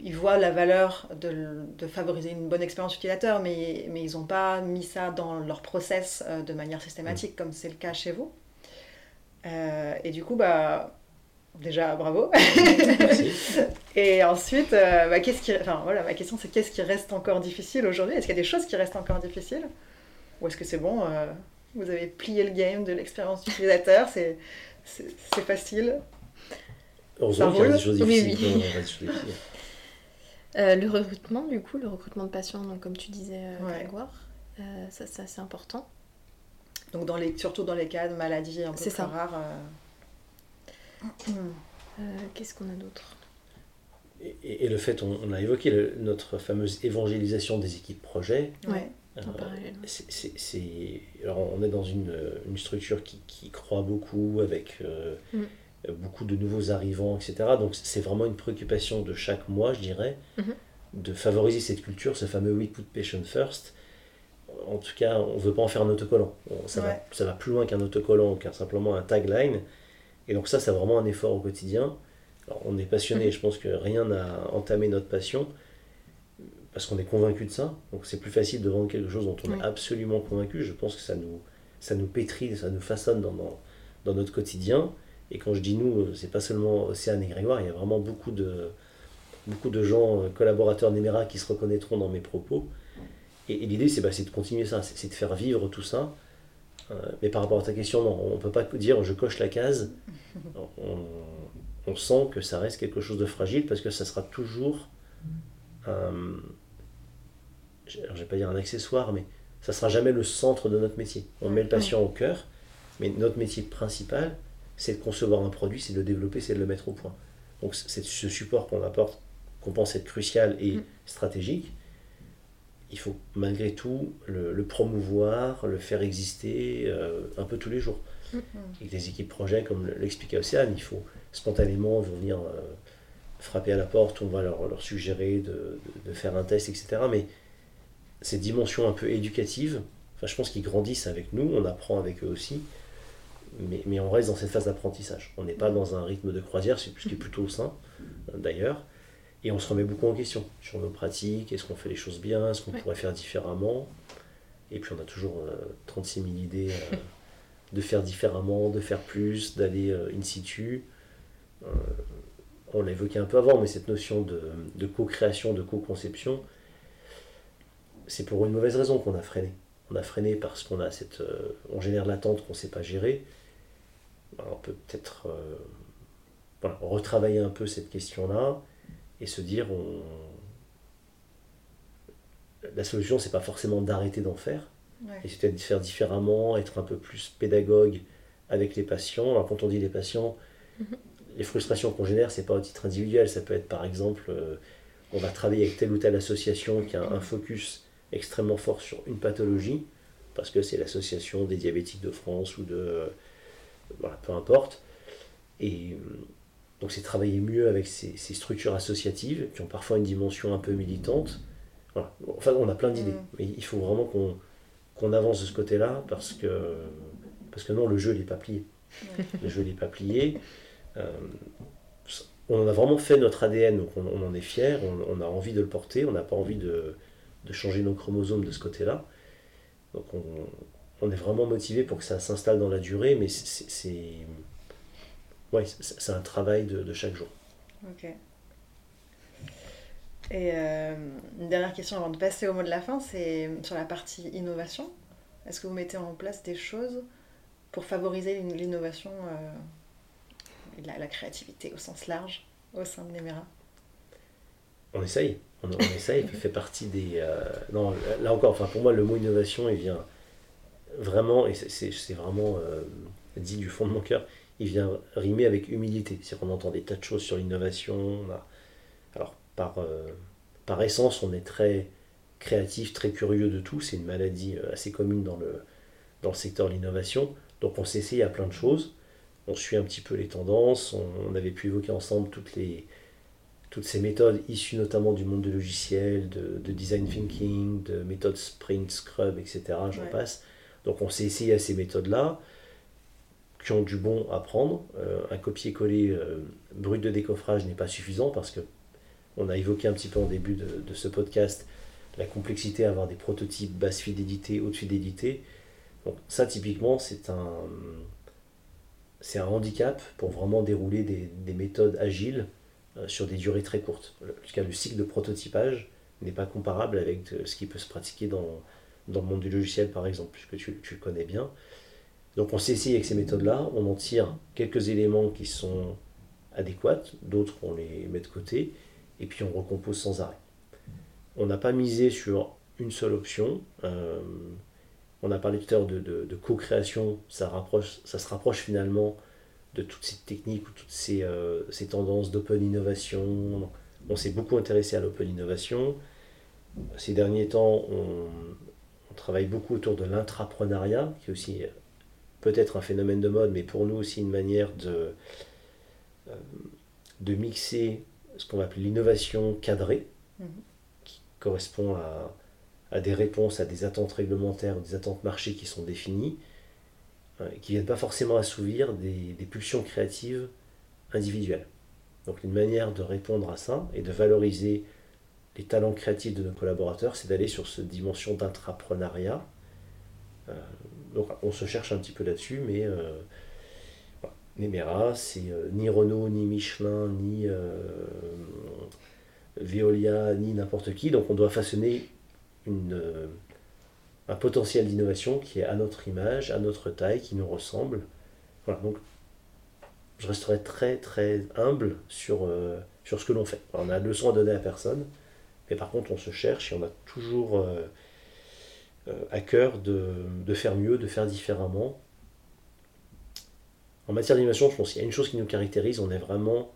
Speaker 3: ils voient la valeur de, de, favoriser une bonne expérience utilisateur, mais, mais ils n'ont pas mis ça dans leur process de manière systématique, mhm. comme c'est le cas chez vous. Euh, et du coup, bah, déjà, bravo. <laughs> et ensuite, euh, bah, qu'est-ce qui... enfin, voilà, ma question, c'est qu'est-ce qui reste encore difficile aujourd'hui? Est-ce qu'il y a des choses qui restent encore difficiles? Ou est-ce que c'est bon euh, Vous avez plié le game de l'expérience d'utilisateur C'est facile?
Speaker 2: Heureusement qu'il y a des choses difficiles. Oui,
Speaker 4: oui. <laughs> le recrutement, du coup, le recrutement de patients, donc, comme tu disais, Grégoire, ça, ça c'est important.
Speaker 3: Donc dans les, surtout dans les cas de maladies un peu plus rares.
Speaker 4: Euh. Euh, qu'est-ce qu'on a d'autre?
Speaker 2: Et, le fait, on, a évoqué notre fameuse évangélisation des équipes projet.
Speaker 4: Ouais, euh,
Speaker 2: c'est, alors on est dans une, une structure qui, qui, croit beaucoup, avec mm. beaucoup de nouveaux arrivants, etc. Donc c'est vraiment une préoccupation de chaque mois, je dirais, mm-hmm. de favoriser cette culture, ce fameux We Put Patient First, en tout cas, on ne veut pas en faire un autocollant. Ça, va, ça va plus loin qu'un autocollant, qu'un simplement un tagline. Et donc ça, c'est vraiment un effort au quotidien. Alors, on est passionné, mhm. je pense que rien n'a entamé notre passion, parce qu'on est convaincu de ça. Donc c'est plus facile de vendre quelque chose dont on est absolument convaincu. Je pense que ça nous, ça nous pétrit, ça nous façonne dans, dans, notre quotidien. Et quand je dis nous, c'est pas seulement Océane et Grégoire, il y a vraiment beaucoup de, beaucoup de gens, collaborateurs Nemera, qui se reconnaîtront dans mes propos. Et, l'idée, bah, c'est de continuer ça, c'est de faire vivre tout ça. Euh, mais par rapport à ta question, non, on ne peut pas dire je coche la case. <laughs> On, sent que ça reste quelque chose de fragile parce que ça sera toujours un. Je ne vais pas dire un accessoire, mais ça sera jamais le centre de notre métier. On met le patient au cœur, mais notre métier principal, c'est de concevoir un produit, c'est de le développer, c'est de le mettre au point. Donc c'est ce support qu'on apporte, qu'on pense être crucial et mm. stratégique, il faut malgré tout le, promouvoir, le faire exister euh, un peu tous les jours. Mm-hmm. Avec des équipes projet, comme l'expliquait Océane, il faut spontanément venir euh, frapper à la porte, on va leur, leur suggérer de, de, faire un test, etc. Mais ces dimensions un peu éducatives, enfin, je pense qu'ils grandissent avec nous, on apprend avec eux aussi, mais, mais on reste dans cette phase d'apprentissage. On n'est pas dans un rythme de croisière, ce qui est plutôt sain d'ailleurs. Et on se remet beaucoup en question sur nos pratiques, est-ce qu'on fait les choses bien, est-ce qu'on pourrait faire différemment. Et puis on a toujours 36 euh, 000 idées euh, <laughs> de faire différemment, de faire plus, d'aller euh, in situ. on l'a évoqué un peu avant, mais cette notion de, co-création, de co-conception, c'est pour une mauvaise raison qu'on a freiné. On a freiné parce qu'on a cette, on génère l'attente qu'on ne sait pas gérer. on peut peut-être retravailler un peu cette question-là et se dire on... la solution c'est pas forcément d'arrêter d'en faire. Et c'est peut-être de faire différemment être un peu plus pédagogue avec les patients. Alors quand on dit les patients mhm. les frustrations qu'on génère c'est pas au titre individuel. Ça peut être par exemple euh, on va travailler avec telle ou telle association qui a un focus extrêmement fort sur une pathologie parce que c'est l'association des diabétiques de France ou de euh, voilà, peu importe. Et donc c'est travailler mieux avec ces, structures associatives qui ont parfois une dimension un peu militante. Enfin, on a plein d'idées, mm. mais il faut vraiment qu'on avance de ce côté-là parce que, parce que non, le jeu n'est pas plié. Le jeu n'est pas plié. Euh, on a vraiment fait notre ADN, donc on, en est fier, on, a envie de le porter, on n'a pas envie de, changer nos chromosomes de ce côté-là. Donc on est vraiment motivé pour que ça s'installe dans la durée, mais c'est ouais, c'est un travail de, chaque jour.
Speaker 3: Ok. Et euh, une dernière question avant de passer au mot de la fin, c'est sur la partie innovation. Est-ce que vous mettez en place des choses pour favoriser l'innovation euh, et la, créativité au sens large au sein de Nemera?
Speaker 2: On essaye. On, essaye. <laughs> ça fait partie des. Euh, non, là encore, enfin, pour moi, le mot innovation, il vient vraiment, et c'est vraiment dit du fond de mon cœur, il vient rimer avec humilité. C'est qu'on entend des tas de choses sur l'innovation. Alors, par, euh, par essence, on est très créatif, très curieux de tout. C'est une maladie euh, assez commune dans le, dans le secteur de l'innovation. Donc, on s'essaye à plein de choses. On suit un petit peu les tendances. On, avait pu évoquer ensemble toutes, les, toutes ces méthodes issues notamment du monde du logiciel, de, de design thinking, de méthodes Sprint, Scrub, etc. J'en passe. Donc, on s'est essayé à ces méthodes-là qui ont du bon à prendre. Euh, un copier-coller euh, brut de décoffrage n'est pas suffisant parce que on a évoqué un petit peu en début de, ce podcast la complexité à avoir des prototypes basse fidélité, haute fidélité. Donc ça typiquement c'est un c'est un handicap pour vraiment dérouler des, méthodes agiles euh, sur des durées très courtes. Le, le cycle de prototypage n'est pas comparable avec ce qui peut se pratiquer dans, dans le monde du logiciel par exemple, puisque tu, tu le connais bien. Donc on s'essaye avec ces méthodes-là, on en tire quelques éléments qui sont adéquats, d'autres on les met de côté, et puis on recompose sans arrêt. On n'a pas misé sur une seule option. Euh, on a parlé tout à l'heure de, co-création, ça, se rapproche finalement de toutes ces techniques ou toutes ces, euh, tendances d'open innovation. On s'est beaucoup intéressé à l'open innovation. Ces derniers temps, on, on travaille beaucoup autour de l'intrapreneuriat, qui est aussi peut-être un phénomène de mode, mais pour nous aussi une manière de, euh, de mixer ce qu'on va appeler l'innovation cadrée, mhm. qui correspond à, à, des réponses à des attentes réglementaires, des attentes marché qui sont définies, euh, qui ne viennent pas forcément assouvir des, des, pulsions créatives individuelles. Donc une manière de répondre à ça et de valoriser les talents créatifs de nos collaborateurs, c'est d'aller sur cette dimension d'intrapreneuriat. Euh, donc on se cherche un petit peu là-dessus, mais euh, c'est euh, ni Renault, ni Michelin, ni euh, Veolia, ni n'importe qui. Donc on doit façonner une, un potentiel d'innovation qui est à notre image, à notre taille, qui nous ressemble. Voilà, donc je resterai très très humble sur, ce que l'on fait. on a de leçons à donner à personne, mais par contre on se cherche et on a toujours euh, à cœur de, faire mieux, de faire différemment. En matière d'animation, je pense qu'il y a une chose qui nous caractérise, on est vraiment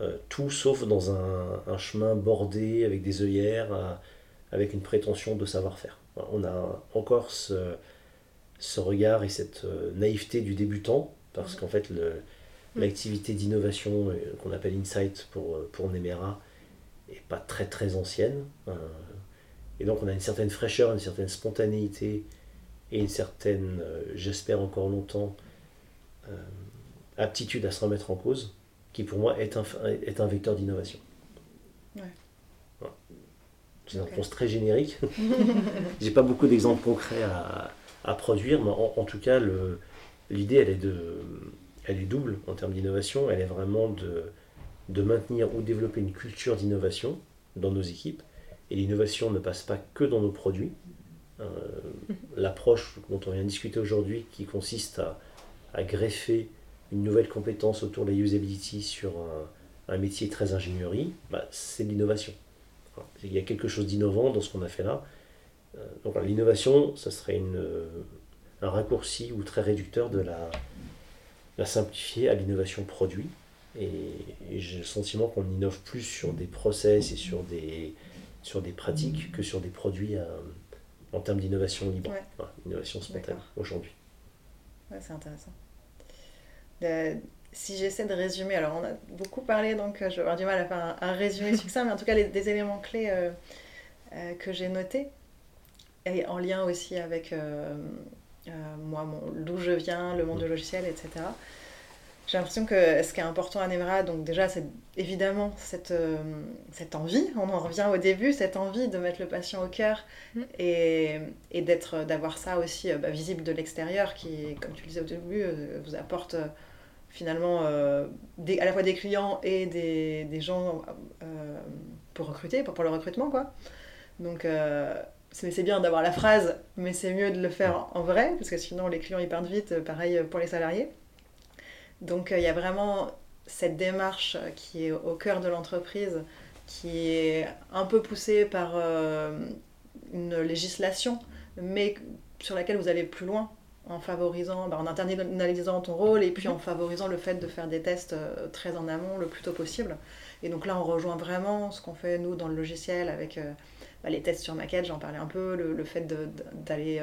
Speaker 2: euh, tout sauf dans un, chemin bordé avec des œillères, euh, avec une prétention de savoir-faire. On a encore ce, regard et cette naïveté du débutant, parce qu'en fait, l'activité d'innovation qu'on appelle Insight pour, pour Nemera n'est pas très très ancienne. Et donc on a une certaine fraîcheur, une certaine spontanéité et une certaine, euh, j'espère encore longtemps, euh, aptitude à se remettre en cause, qui pour moi est un, est un vecteur d'innovation. Ouais. C'est une réponse très générique. <laughs> <laughs> J'ai pas beaucoup d'exemples concrets à, à, produire, mais en, tout cas, l'idée, elle, est de, elle est double en termes d'innovation. Elle est vraiment de, de maintenir ou développer une culture d'innovation dans nos équipes, et l'innovation ne passe pas que dans nos produits. Euh, l'approche dont on vient de discuter aujourd'hui, qui consiste à, greffer une nouvelle compétence autour de la usability sur un, métier très ingénierie, bah, c'est l'innovation. Il y a quelque chose d'innovant dans ce qu'on a fait là. Euh, donc l'innovation, ça serait une, un raccourci ou très réducteur de la, la simplifier à l'innovation produit. Et, et j'ai le sentiment qu'on innove plus sur des process et sur des, sur des pratiques que sur des produits euh, en termes d'innovation libre, innovation spontanée aujourd'hui.
Speaker 3: Ouais, c'est intéressant. si j'essaie de résumer, alors on a beaucoup parlé, donc euh, je vais avoir du mal à faire un, résumé <laughs> succinct, mais en tout cas les, des éléments clés euh, que j'ai notés, et en lien aussi avec moi, d'où je viens, le monde du logiciel, etc. j'ai l'impression que ce qui est important à Nemra, donc déjà, c'est évidemment cette, euh, cette envie, on en revient au début, cette envie de mettre le patient au cœur mm. et, et d'être, d'avoir ça aussi euh, bah, visible de l'extérieur qui, comme tu le disais au début, euh, vous apporte finalement des, à la fois des clients et des, des gens pour recruter, pour, pour, le recrutement, quoi. Donc, c'est bien d'avoir la phrase, mais c'est mieux de le faire en vrai, parce que sinon les clients ils partent vite, pareil pour les salariés. Donc euh, il y a vraiment cette démarche qui est au cœur de l'entreprise, qui est un peu poussée par euh, une législation, mais sur laquelle vous allez plus loin en favorisant, bah, en internalisant ton rôle et puis en favorisant le fait de faire des tests euh, très en amont le plus tôt possible. Et donc là, on rejoint vraiment ce qu'on fait nous dans le logiciel avec bah, les tests sur maquette, j'en parlais un peu, le, fait d'aller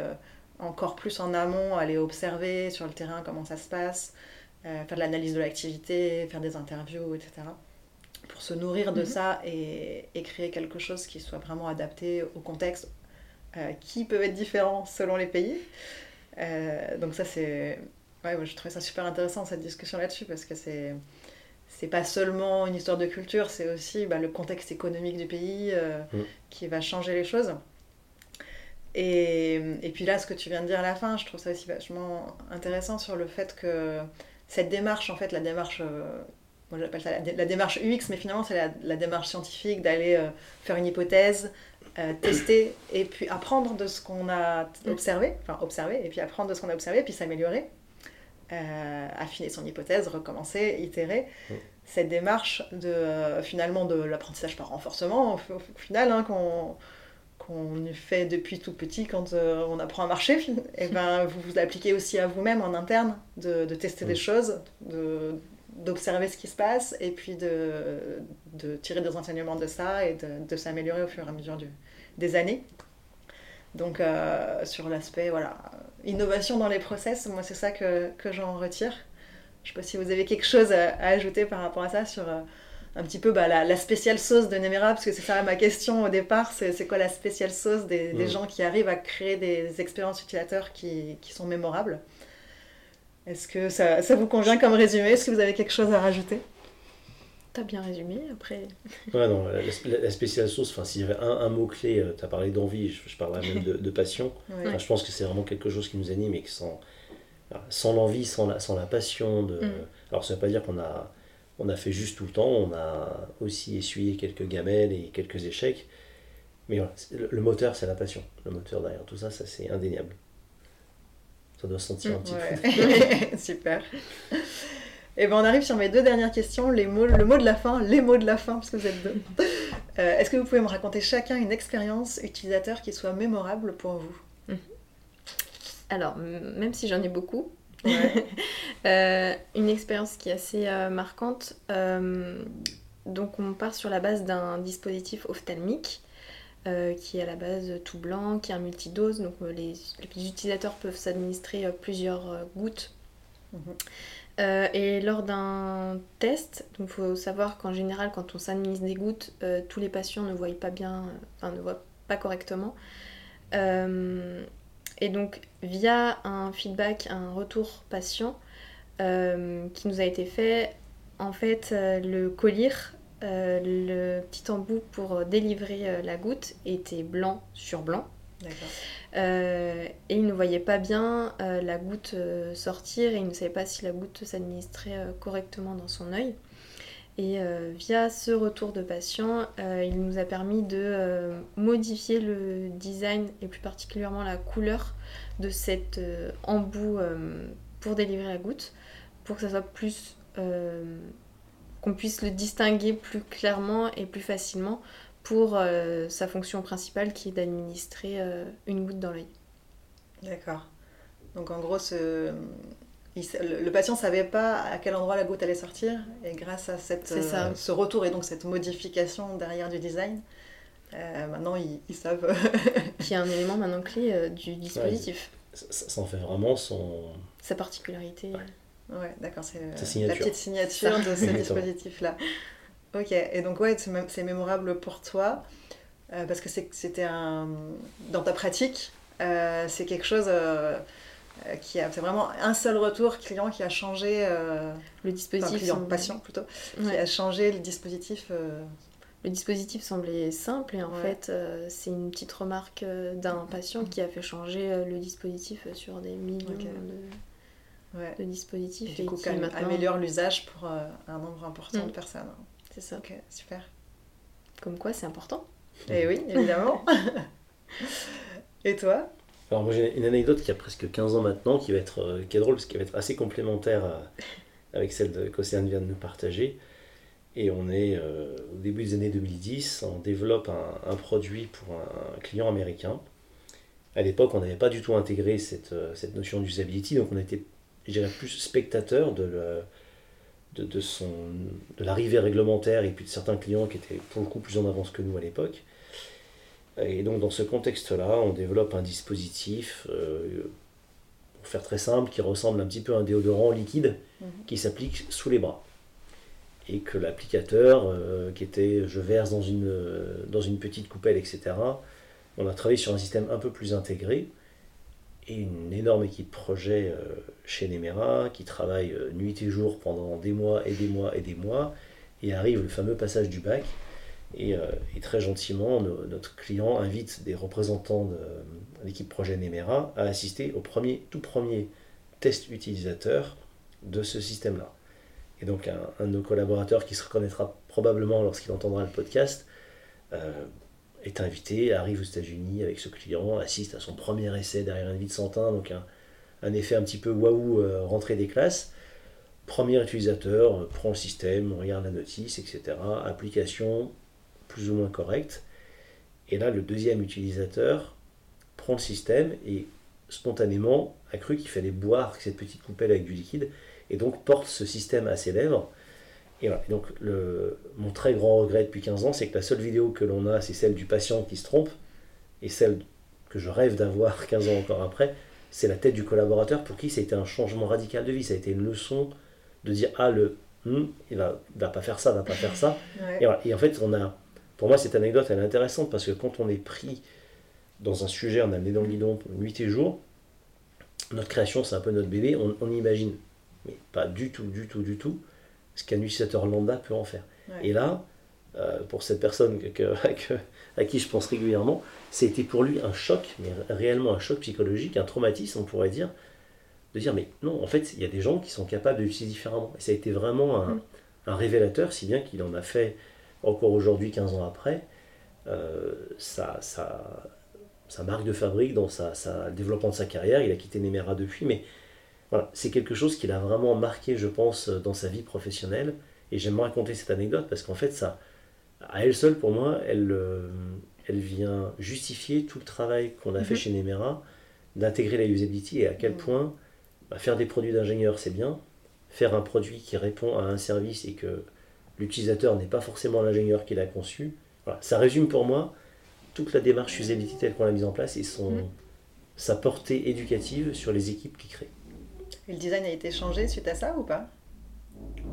Speaker 3: encore plus en amont, aller observer sur le terrain comment ça se passe, euh, faire de l'analyse de l'activité, faire des interviews, etc. Pour se nourrir de mhm. ça et, créer quelque chose qui soit vraiment adapté au contexte, euh, qui peut être différent selon les pays. Euh, donc ça c'est... Ouais, moi, je trouvais ça super intéressant cette discussion là-dessus parce que c'est c'est pas seulement une histoire de culture, c'est aussi bah, le contexte économique du pays mm. qui va changer les choses. Et, et, puis là, ce que tu viens de dire à la fin, je trouve ça aussi vachement intéressant sur le fait que cette démarche, en fait, la démarche, euh, moi j'appelle ça la, démarche UX, mais finalement c'est la, démarche scientifique d'aller euh, faire une hypothèse, euh, tester et puis apprendre de ce qu'on a observé, enfin observer, et puis apprendre de ce qu'on a observé, puis s'améliorer, affiner son hypothèse, recommencer, itérer. Cette démarche de finalement de l'apprentissage par renforcement, au, final, hein, qu'on qu'on fait depuis tout petit quand euh, on apprend à marcher, et <laughs> eh ben, vous vous appliquez aussi à vous-même en interne, de, de tester des choses, de, d'observer ce qui se passe, et puis de, de tirer des enseignements de ça et de, de s'améliorer au fur et à mesure du, des années. Donc euh, sur l'aspect, voilà, innovation dans les process, moi c'est ça que, que j'en retire. Je ne sais pas si vous avez quelque chose à, ajouter par rapport à ça sur... Euh, un petit peu bah, la, la, spéciale sauce de Nemera, parce que c'est ça ma question au départ, c'est quoi la spéciale sauce des, des, mm. gens qui arrivent à créer des expériences utilisateurs qui, qui sont mémorables? Est-ce que ça, ça, vous convient comme résumé? Est-ce que vous avez quelque chose à rajouter?
Speaker 4: T'as bien résumé, après.
Speaker 2: ouais, non, la, spéciale sauce, enfin, s'il y avait un, un mot-clé, euh, tu as parlé d'envie, je, je parlerais même de, de passion. <laughs> je pense que c'est vraiment quelque chose qui nous anime et que sans, sans l'envie, sans la, sans la passion, de... Mm. alors ça ne veut pas dire qu'on a on a fait juste tout le temps, on a aussi essuyé quelques gamelles et quelques échecs. Mais voilà, le, moteur, c'est la passion. Le moteur derrière tout ça, ça c'est indéniable. Ça doit se sentir un petit
Speaker 3: peu. <laughs> Super. Et eh ben on arrive sur mes deux dernières questions, les mots, le mot de la fin, les mots de la fin, parce que vous êtes deux. Euh, est-ce que vous pouvez me raconter chacun une expérience utilisateur qui soit mémorable pour vous?
Speaker 4: Alors, même si j'en ai beaucoup, <laughs> Euh, une expérience qui est assez euh, marquante. Euh, donc on part sur la base d'un dispositif ophtalmique qui est à la base tout blanc, qui est un multidose. Donc les, utilisateurs peuvent s'administrer plusieurs gouttes. Mhm. et lors d'un test, il faut savoir qu'en général, quand on s'administre des gouttes, tous les patients ne voient pas bien, enfin ne voient pas correctement. Et donc, via un feedback, un retour patient euh, qui nous a été fait, en fait, euh, le collier, euh, le petit embout pour délivrer la goutte était blanc sur blanc. et il ne voyait pas bien la goutte sortir et il ne savait pas si la goutte s'administrait correctement dans son œil. Et via ce retour de patient, il nous a permis de modifier le design et plus particulièrement la couleur de cet euh, embout euh, pour délivrer la goutte, pour que ça soit plus euh, qu'on puisse le distinguer plus clairement et plus facilement pour sa fonction principale qui est d'administrer une goutte dans l'œil.
Speaker 3: D'accord. Donc en gros, ce... le, patient ne savait pas à quel endroit la goutte allait sortir et grâce à cette, ce retour et donc cette modification derrière du design, euh, maintenant, ils, savent. <laughs>
Speaker 4: qu'il y a un élément maintenant clé euh, du dispositif.
Speaker 2: ça, en fait vraiment son.
Speaker 4: Sa particularité.
Speaker 3: Ouais, d'accord, c'est euh, la petite signature de ce <laughs> dispositif-là. Ok, et donc, ouais, c'est mémorable pour toi, parce que c'était un. Dans ta pratique, c'est quelque chose. Qui a, c'est vraiment un seul retour client qui a changé
Speaker 4: le dispositif.
Speaker 3: client, patient plutôt, qui a changé le dispositif.
Speaker 4: Le dispositif semblait simple et en fait, c'est une petite remarque d'un patient qui a fait changer le dispositif sur des millions de, dispositifs.
Speaker 3: Et, du coup, qui maintenant... améliore l'usage pour un nombre important de mm. personnes.
Speaker 4: C'est ça.
Speaker 3: Ok, super.
Speaker 4: Comme quoi, c'est important.
Speaker 3: Et eh oui, évidemment. <laughs> Et toi?
Speaker 2: Alors, moi, j'ai une anecdote qui a presque 15 ans maintenant, qui va être euh, est drôle, parce qu'elle va être assez complémentaire avec celle qu'Océane vient de nous partager. Et on est euh, au début des années 2010, on développe un, produit pour un, client américain. À l'époque, on n'avait pas du tout intégré cette, euh, notion d'usability, donc on était, je dirais, plus spectateur de, de l'arrivée réglementaire et puis de certains clients qui étaient pour le coup plus en avance que nous à l'époque. Et donc dans ce contexte-là, on développe un dispositif, euh, pour faire très simple, qui ressemble un petit peu à un déodorant liquide mhm. qui s'applique sous les bras. Et que l'applicateur, euh, qui était je verse dans une, dans une petite coupelle, etc., on a travaillé sur un système un peu plus intégré et une énorme équipe projet euh, chez Nemera qui travaille euh, nuit et jour pendant des mois et des mois et des mois. Et arrive le fameux passage du bac. Et, euh, très gentiment, notre client invite des représentants de, l'équipe projet Nemera à assister au tout premier test utilisateur de ce système-là. Et donc un, de nos collaborateurs qui se reconnaîtra probablement lorsqu'il entendra le podcast est invité, arrive aux États-Unis avec ce client, assiste à son premier essai derrière une vie de Santin, donc un, effet un petit peu waouh, euh, rentrée des classes. Premier utilisateur, euh, prend le système, regarde la notice, etc. Application plus ou moins correcte. Et là, le deuxième utilisateur prend le système et spontanément a cru qu'il fallait boire cette petite coupelle avec du liquide et donc porte ce système à ses lèvres et, donc, le, mon très grand regret depuis 15 ans, c'est que la seule vidéo que l'on a, c'est celle du patient qui se trompe, et celle que je rêve d'avoir <laughs> 15 ans encore après, c'est la tête du collaborateur pour qui ça a été un changement radical de vie. Ça a été une leçon de dire Ah, le hmm, il va, va pas faire ça, va pas faire ça. Et, en fait, on a, pour moi, cette anecdote, elle est intéressante parce que quand on est pris dans un sujet, on a le nez dans le guidon nuit et jour, notre création, c'est un peu notre bébé, on, on imagine, mais pas du tout, du tout, du tout, ce qu'un utilisateur lambda peut en faire. Et là, euh, pour cette personne <laughs> que, à qui je pense régulièrement, c'était pour lui un choc, mais réellement un choc psychologique, un traumatisme, on pourrait dire, de dire mais non, en fait, il y a des gens qui sont capables de l'utiliser différemment. Et ça a été vraiment un, mm. un révélateur, si bien qu'il en a fait encore aujourd'hui, 15 ans après, euh, sa, marque de fabrique dans sa, sa, le développement de sa carrière. Il a quitté Nemera depuis, mais c'est quelque chose qui l'a vraiment marqué, je pense, dans sa vie professionnelle. Et j'aime raconter cette anecdote parce qu'en fait, ça, à elle seule, pour moi, elle, euh, elle vient justifier tout le travail qu'on a fait mhm. chez Nemera d'intégrer la usability et à quel mhm. point bah, faire des produits d'ingénieur, c'est bien. Faire un produit qui répond à un service et que l'utilisateur n'est pas forcément l'ingénieur qui l'a conçu. Ça résume pour moi toute la démarche usability telle qu'on l'a mise en place et son, mhm. sa portée éducative sur les équipes qui créent.
Speaker 3: Et le design a été changé suite à ça ou pas?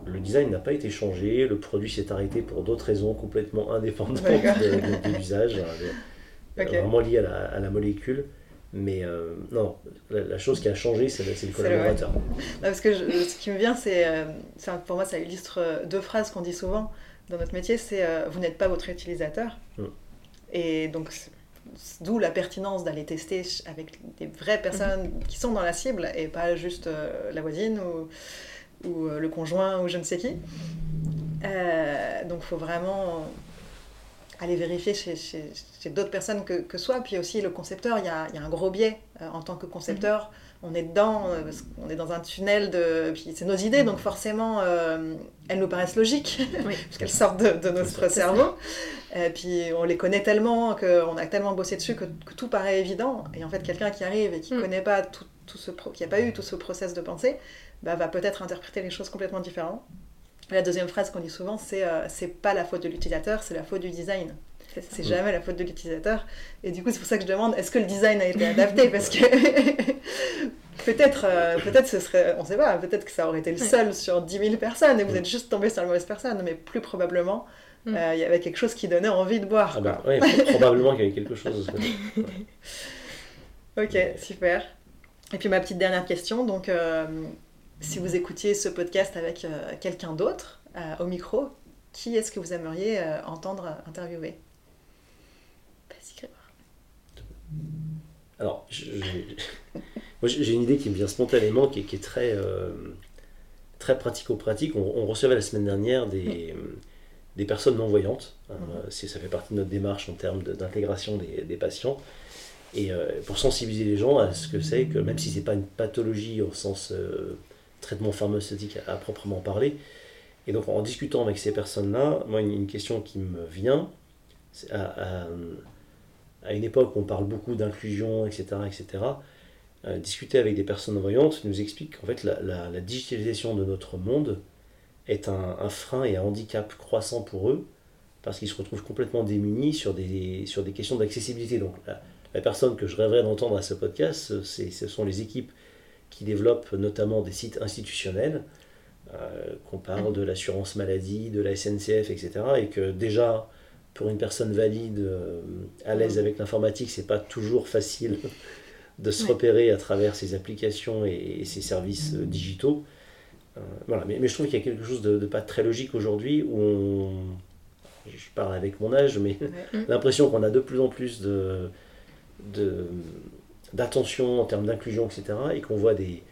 Speaker 2: Le design n'a pas été changé, le produit s'est arrêté pour d'autres raisons complètement indépendantes de, l'usage, <laughs> euh, vraiment liées à la, molécule. Mais euh, non, la, chose qui a changé, c'est le, collaborateur.
Speaker 3: parce que ce qui me vient, c'est, pour moi, ça illustre deux phrases qu'on dit souvent dans notre métier, c'est vous n'êtes pas votre utilisateur. Mm. Et donc, D'où la pertinence d'aller tester avec des vraies personnes mhm. qui sont dans la cible et pas juste euh, la voisine ou, ou euh, le conjoint ou je ne sais qui. Euh, donc il faut vraiment aller vérifier chez, chez, d'autres personnes que, que, soi. Puis aussi le concepteur, il y a, y a, un gros biais en tant que concepteur. Mhm on est dedans, euh, parce qu'on est dans un tunnel de. Puis c'est nos idées, donc forcément, euh, elles nous paraissent logiques, puisqu'elles <laughs> sortent de, notre cerveau. Et puis on les connaît tellement, qu'on a tellement bossé dessus que, tout paraît évident. Et en fait, quelqu'un qui arrive et qui mm. connaît pas tout, tout ce qui n'a pas eu tout ce process de pensée, bah, va peut-être interpréter les choses complètement différemment. La deuxième phrase qu'on dit souvent, c'est euh, c'est pas la faute de l'utilisateur, c'est la faute du design. C'est jamais la faute de l'utilisateur. Et du coup, c'est pour ça que je demande est-ce que le design a été adapté? Parce que <laughs> peut-être, euh, peut-être ce serait, on sait pas, peut-être que ça aurait été le seul sur 10 000 personnes et vous êtes juste tombé sur la mauvaise personne, mais plus probablement, mm. euh, il y avait quelque chose qui donnait envie de boire.
Speaker 2: Ah bah, probablement qu'il y avait quelque chose. <laughs>
Speaker 3: ok, super. Et puis ma petite dernière question, donc euh, si vous écoutiez ce podcast avec euh, quelqu'un d'autre au micro, qui est-ce que vous aimeriez entendre interviewer? Vas-y
Speaker 2: Alors, j'ai une idée qui me vient spontanément, qui, est très, très pratico-pratique. On, recevait la semaine dernière des, des personnes non-voyantes. Hein, mhm. ça fait partie de notre démarche en termes d'intégration des, des, patients. Et euh, pour sensibiliser les gens à ce que c'est que même si c'est pas une pathologie au sens euh, traitement pharmaceutique à, proprement parler, et donc en discutant avec ces personnes-là, moi une, question qui me vient, à, à, une époque où on parle beaucoup d'inclusion, etc., etc., euh, discuter avec des personnes voyantes nous explique qu'en fait la, digitalisation de notre monde est un, un, frein et un handicap croissant pour eux parce qu'ils se retrouvent complètement démunis sur des, sur des questions d'accessibilité. Donc la personne que je rêverais d'entendre à ce podcast, ce sont les équipes qui développent notamment des sites institutionnels, euh, qu'on parle de l'assurance maladie, de la SNCF, etc. Et que déjà, pour une personne valide, euh, à l'aise avec l'informatique, c'est pas toujours facile <laughs> de se repérer à travers ces applications et, ces services euh, digitaux. voilà. Mais, je trouve qu'il y a quelque chose de, pas très logique aujourd'hui où on, je parle avec mon âge, mais <laughs> l'impression qu'on a de plus en plus de d'attention en termes d'inclusion, etc. Et qu'on voit des,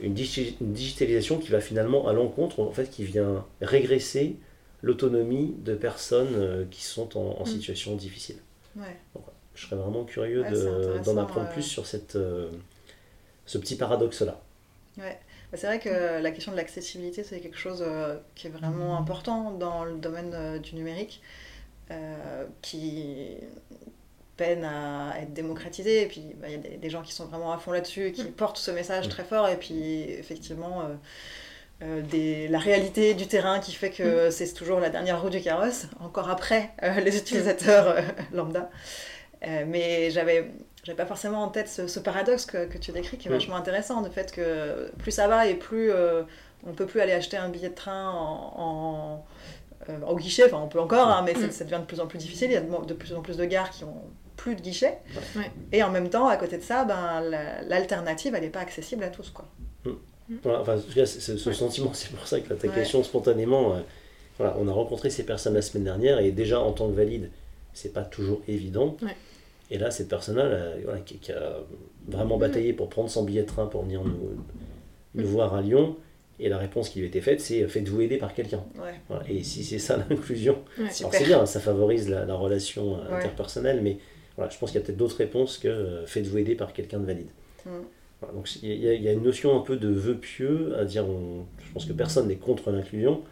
Speaker 2: une, digitalisation qui va finalement à l'encontre, en fait, qui vient régresser l'autonomie de personnes euh, qui sont en, mm. situation difficile. je serais vraiment curieux d'en apprendre plus sur cette, euh, ce petit paradoxe-là.
Speaker 3: Ouais. Bah, c'est vrai que la question de l'accessibilité, c'est quelque chose euh, qui est vraiment important dans le domaine du numérique, qui, peine à être démocratisé. Et puis, bah, il y a des, gens qui sont vraiment à fond là-dessus et qui mm. portent ce message très fort. Et puis, effectivement, euh, euh, des, la réalité du terrain qui fait que mm. c'est toujours la dernière roue du carrosse, encore après euh, <laughs> les utilisateurs lambda. mais j'avais j'avais pas forcément en tête ce, paradoxe que, que, tu décris qui est mm. vachement intéressant, le fait que plus ça va et plus on peut plus aller acheter un billet de train en, au guichet, enfin on peut encore, hein, mais ça, ça, devient de plus en plus difficile, il y a de, plus en plus de gares qui ont plus de guichets. Et en même temps, à côté de ça, ben, l'alternative, elle n'est pas accessible à tous. Quoi.
Speaker 2: Mmh. Voilà, enfin, ce sentiment, <laughs> c'est pour ça que ta question spontanément, euh, voilà, on a rencontré ces personnes la semaine dernière et déjà en tant que valide, c'est pas toujours évident. Et là, cette personne-là, voilà, qui, a vraiment mmh. bataillé pour prendre son billet de train pour venir nous, nous voir à Lyon, et la réponse qui lui a été faite, c'est faites-vous aider par quelqu'un. Et si c'est ça <laughs> l'inclusion, c'est bien, ça favorise la, la relation interpersonnelle, mais voilà, je pense qu'il y a peut-être d'autres réponses que euh, faites-vous aider par quelqu'un de valide. Mm. donc il y, a une notion un peu de vœu pieux à dire, je pense que personne n'est contre l'inclusion,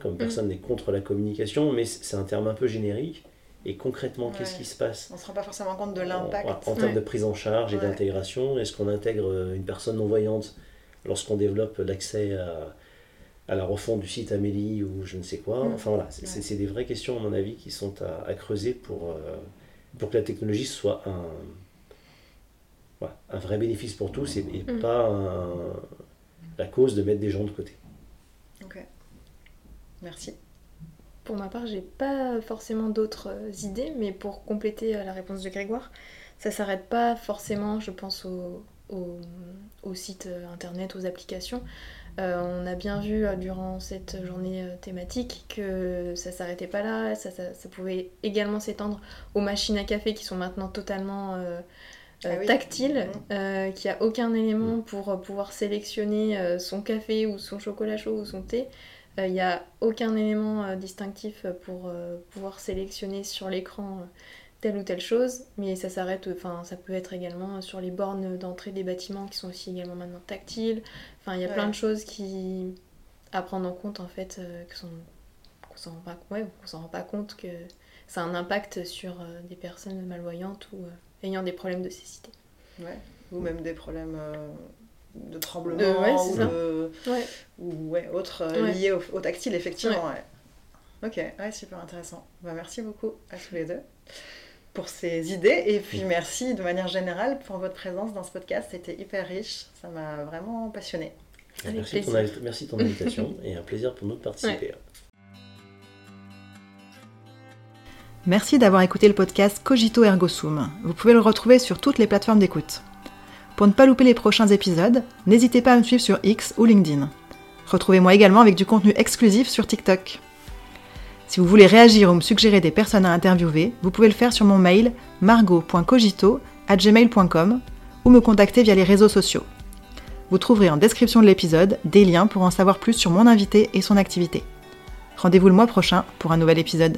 Speaker 2: comme mm. personne n'est contre la communication, mais c'est un terme un peu générique. Et concrètement, qu'est-ce qui se passe?
Speaker 3: On ne se rend pas forcément compte de l'impact.
Speaker 2: En, termes de prise en charge et d'intégration, est-ce qu'on intègre euh, une personne non-voyante lorsqu'on développe l'accès à, à, la refonte du site Amélie ou je ne sais quoi? Mm. Enfin voilà, c'est des vraies questions à mon avis qui sont à, creuser pour, euh, pour que la technologie soit un, un vrai bénéfice pour tous et, mm. pas la cause de mettre des gens de côté.
Speaker 3: Ok. Merci.
Speaker 4: Pour ma part, j'ai pas forcément d'autres euh, idées, mais pour compléter euh, la réponse de Grégoire, ça s'arrête pas forcément, je pense, au, au, site euh, internet, aux applications. On a bien vu durant cette journée thématique que ça s'arrêtait pas là, ça, ça, pouvait également s'étendre aux machines à café qui sont maintenant totalement ah tactiles, mmh. qui a aucun élément pour pouvoir sélectionner son café ou son chocolat chaud ou son thé. Il n'y a aucun élément distinctif pour pouvoir sélectionner sur l'écran telle ou telle chose, mais ça s'arrête, enfin ça peut être également sur les bornes d'entrée des bâtiments qui sont aussi également maintenant tactiles. Enfin il y a plein de choses qui à prendre en compte en fait euh, qu'on s'en rend pas, ouais, s'en rend pas compte que ça a un impact sur euh, des personnes malvoyantes ou euh, ayant des problèmes de cécité.
Speaker 3: Ouais. Ou même des problèmes de tremblement ou, de... ou ouais, autres liés au, tactile effectivement. Ok, ouais, super intéressant. Bah, merci beaucoup à tous les deux pour ces idées. Et puis merci de manière générale pour votre présence dans ce podcast. C'était hyper riche. Ça m'a vraiment passionné.
Speaker 2: Merci, ton, merci de ton invitation <laughs> et un plaisir pour nous de participer.
Speaker 1: Merci d'avoir écouté le podcast Cogito Ergo Sum. Vous pouvez le retrouver sur toutes les plateformes d'écoute.
Speaker 3: Pour ne pas louper les prochains épisodes, n'hésitez pas à me suivre sur X ou LinkedIn. Retrouvez-moi également avec du contenu exclusif sur TikTok. Si vous voulez réagir ou me suggérer des personnes à interviewer, vous pouvez le faire sur mon mail margot.cogito@gmail.com ou me contacter via les réseaux sociaux. Vous trouverez en description de l'épisode des liens pour en savoir plus sur mon invité et son activité. Rendez-vous le mois prochain pour un nouvel épisode.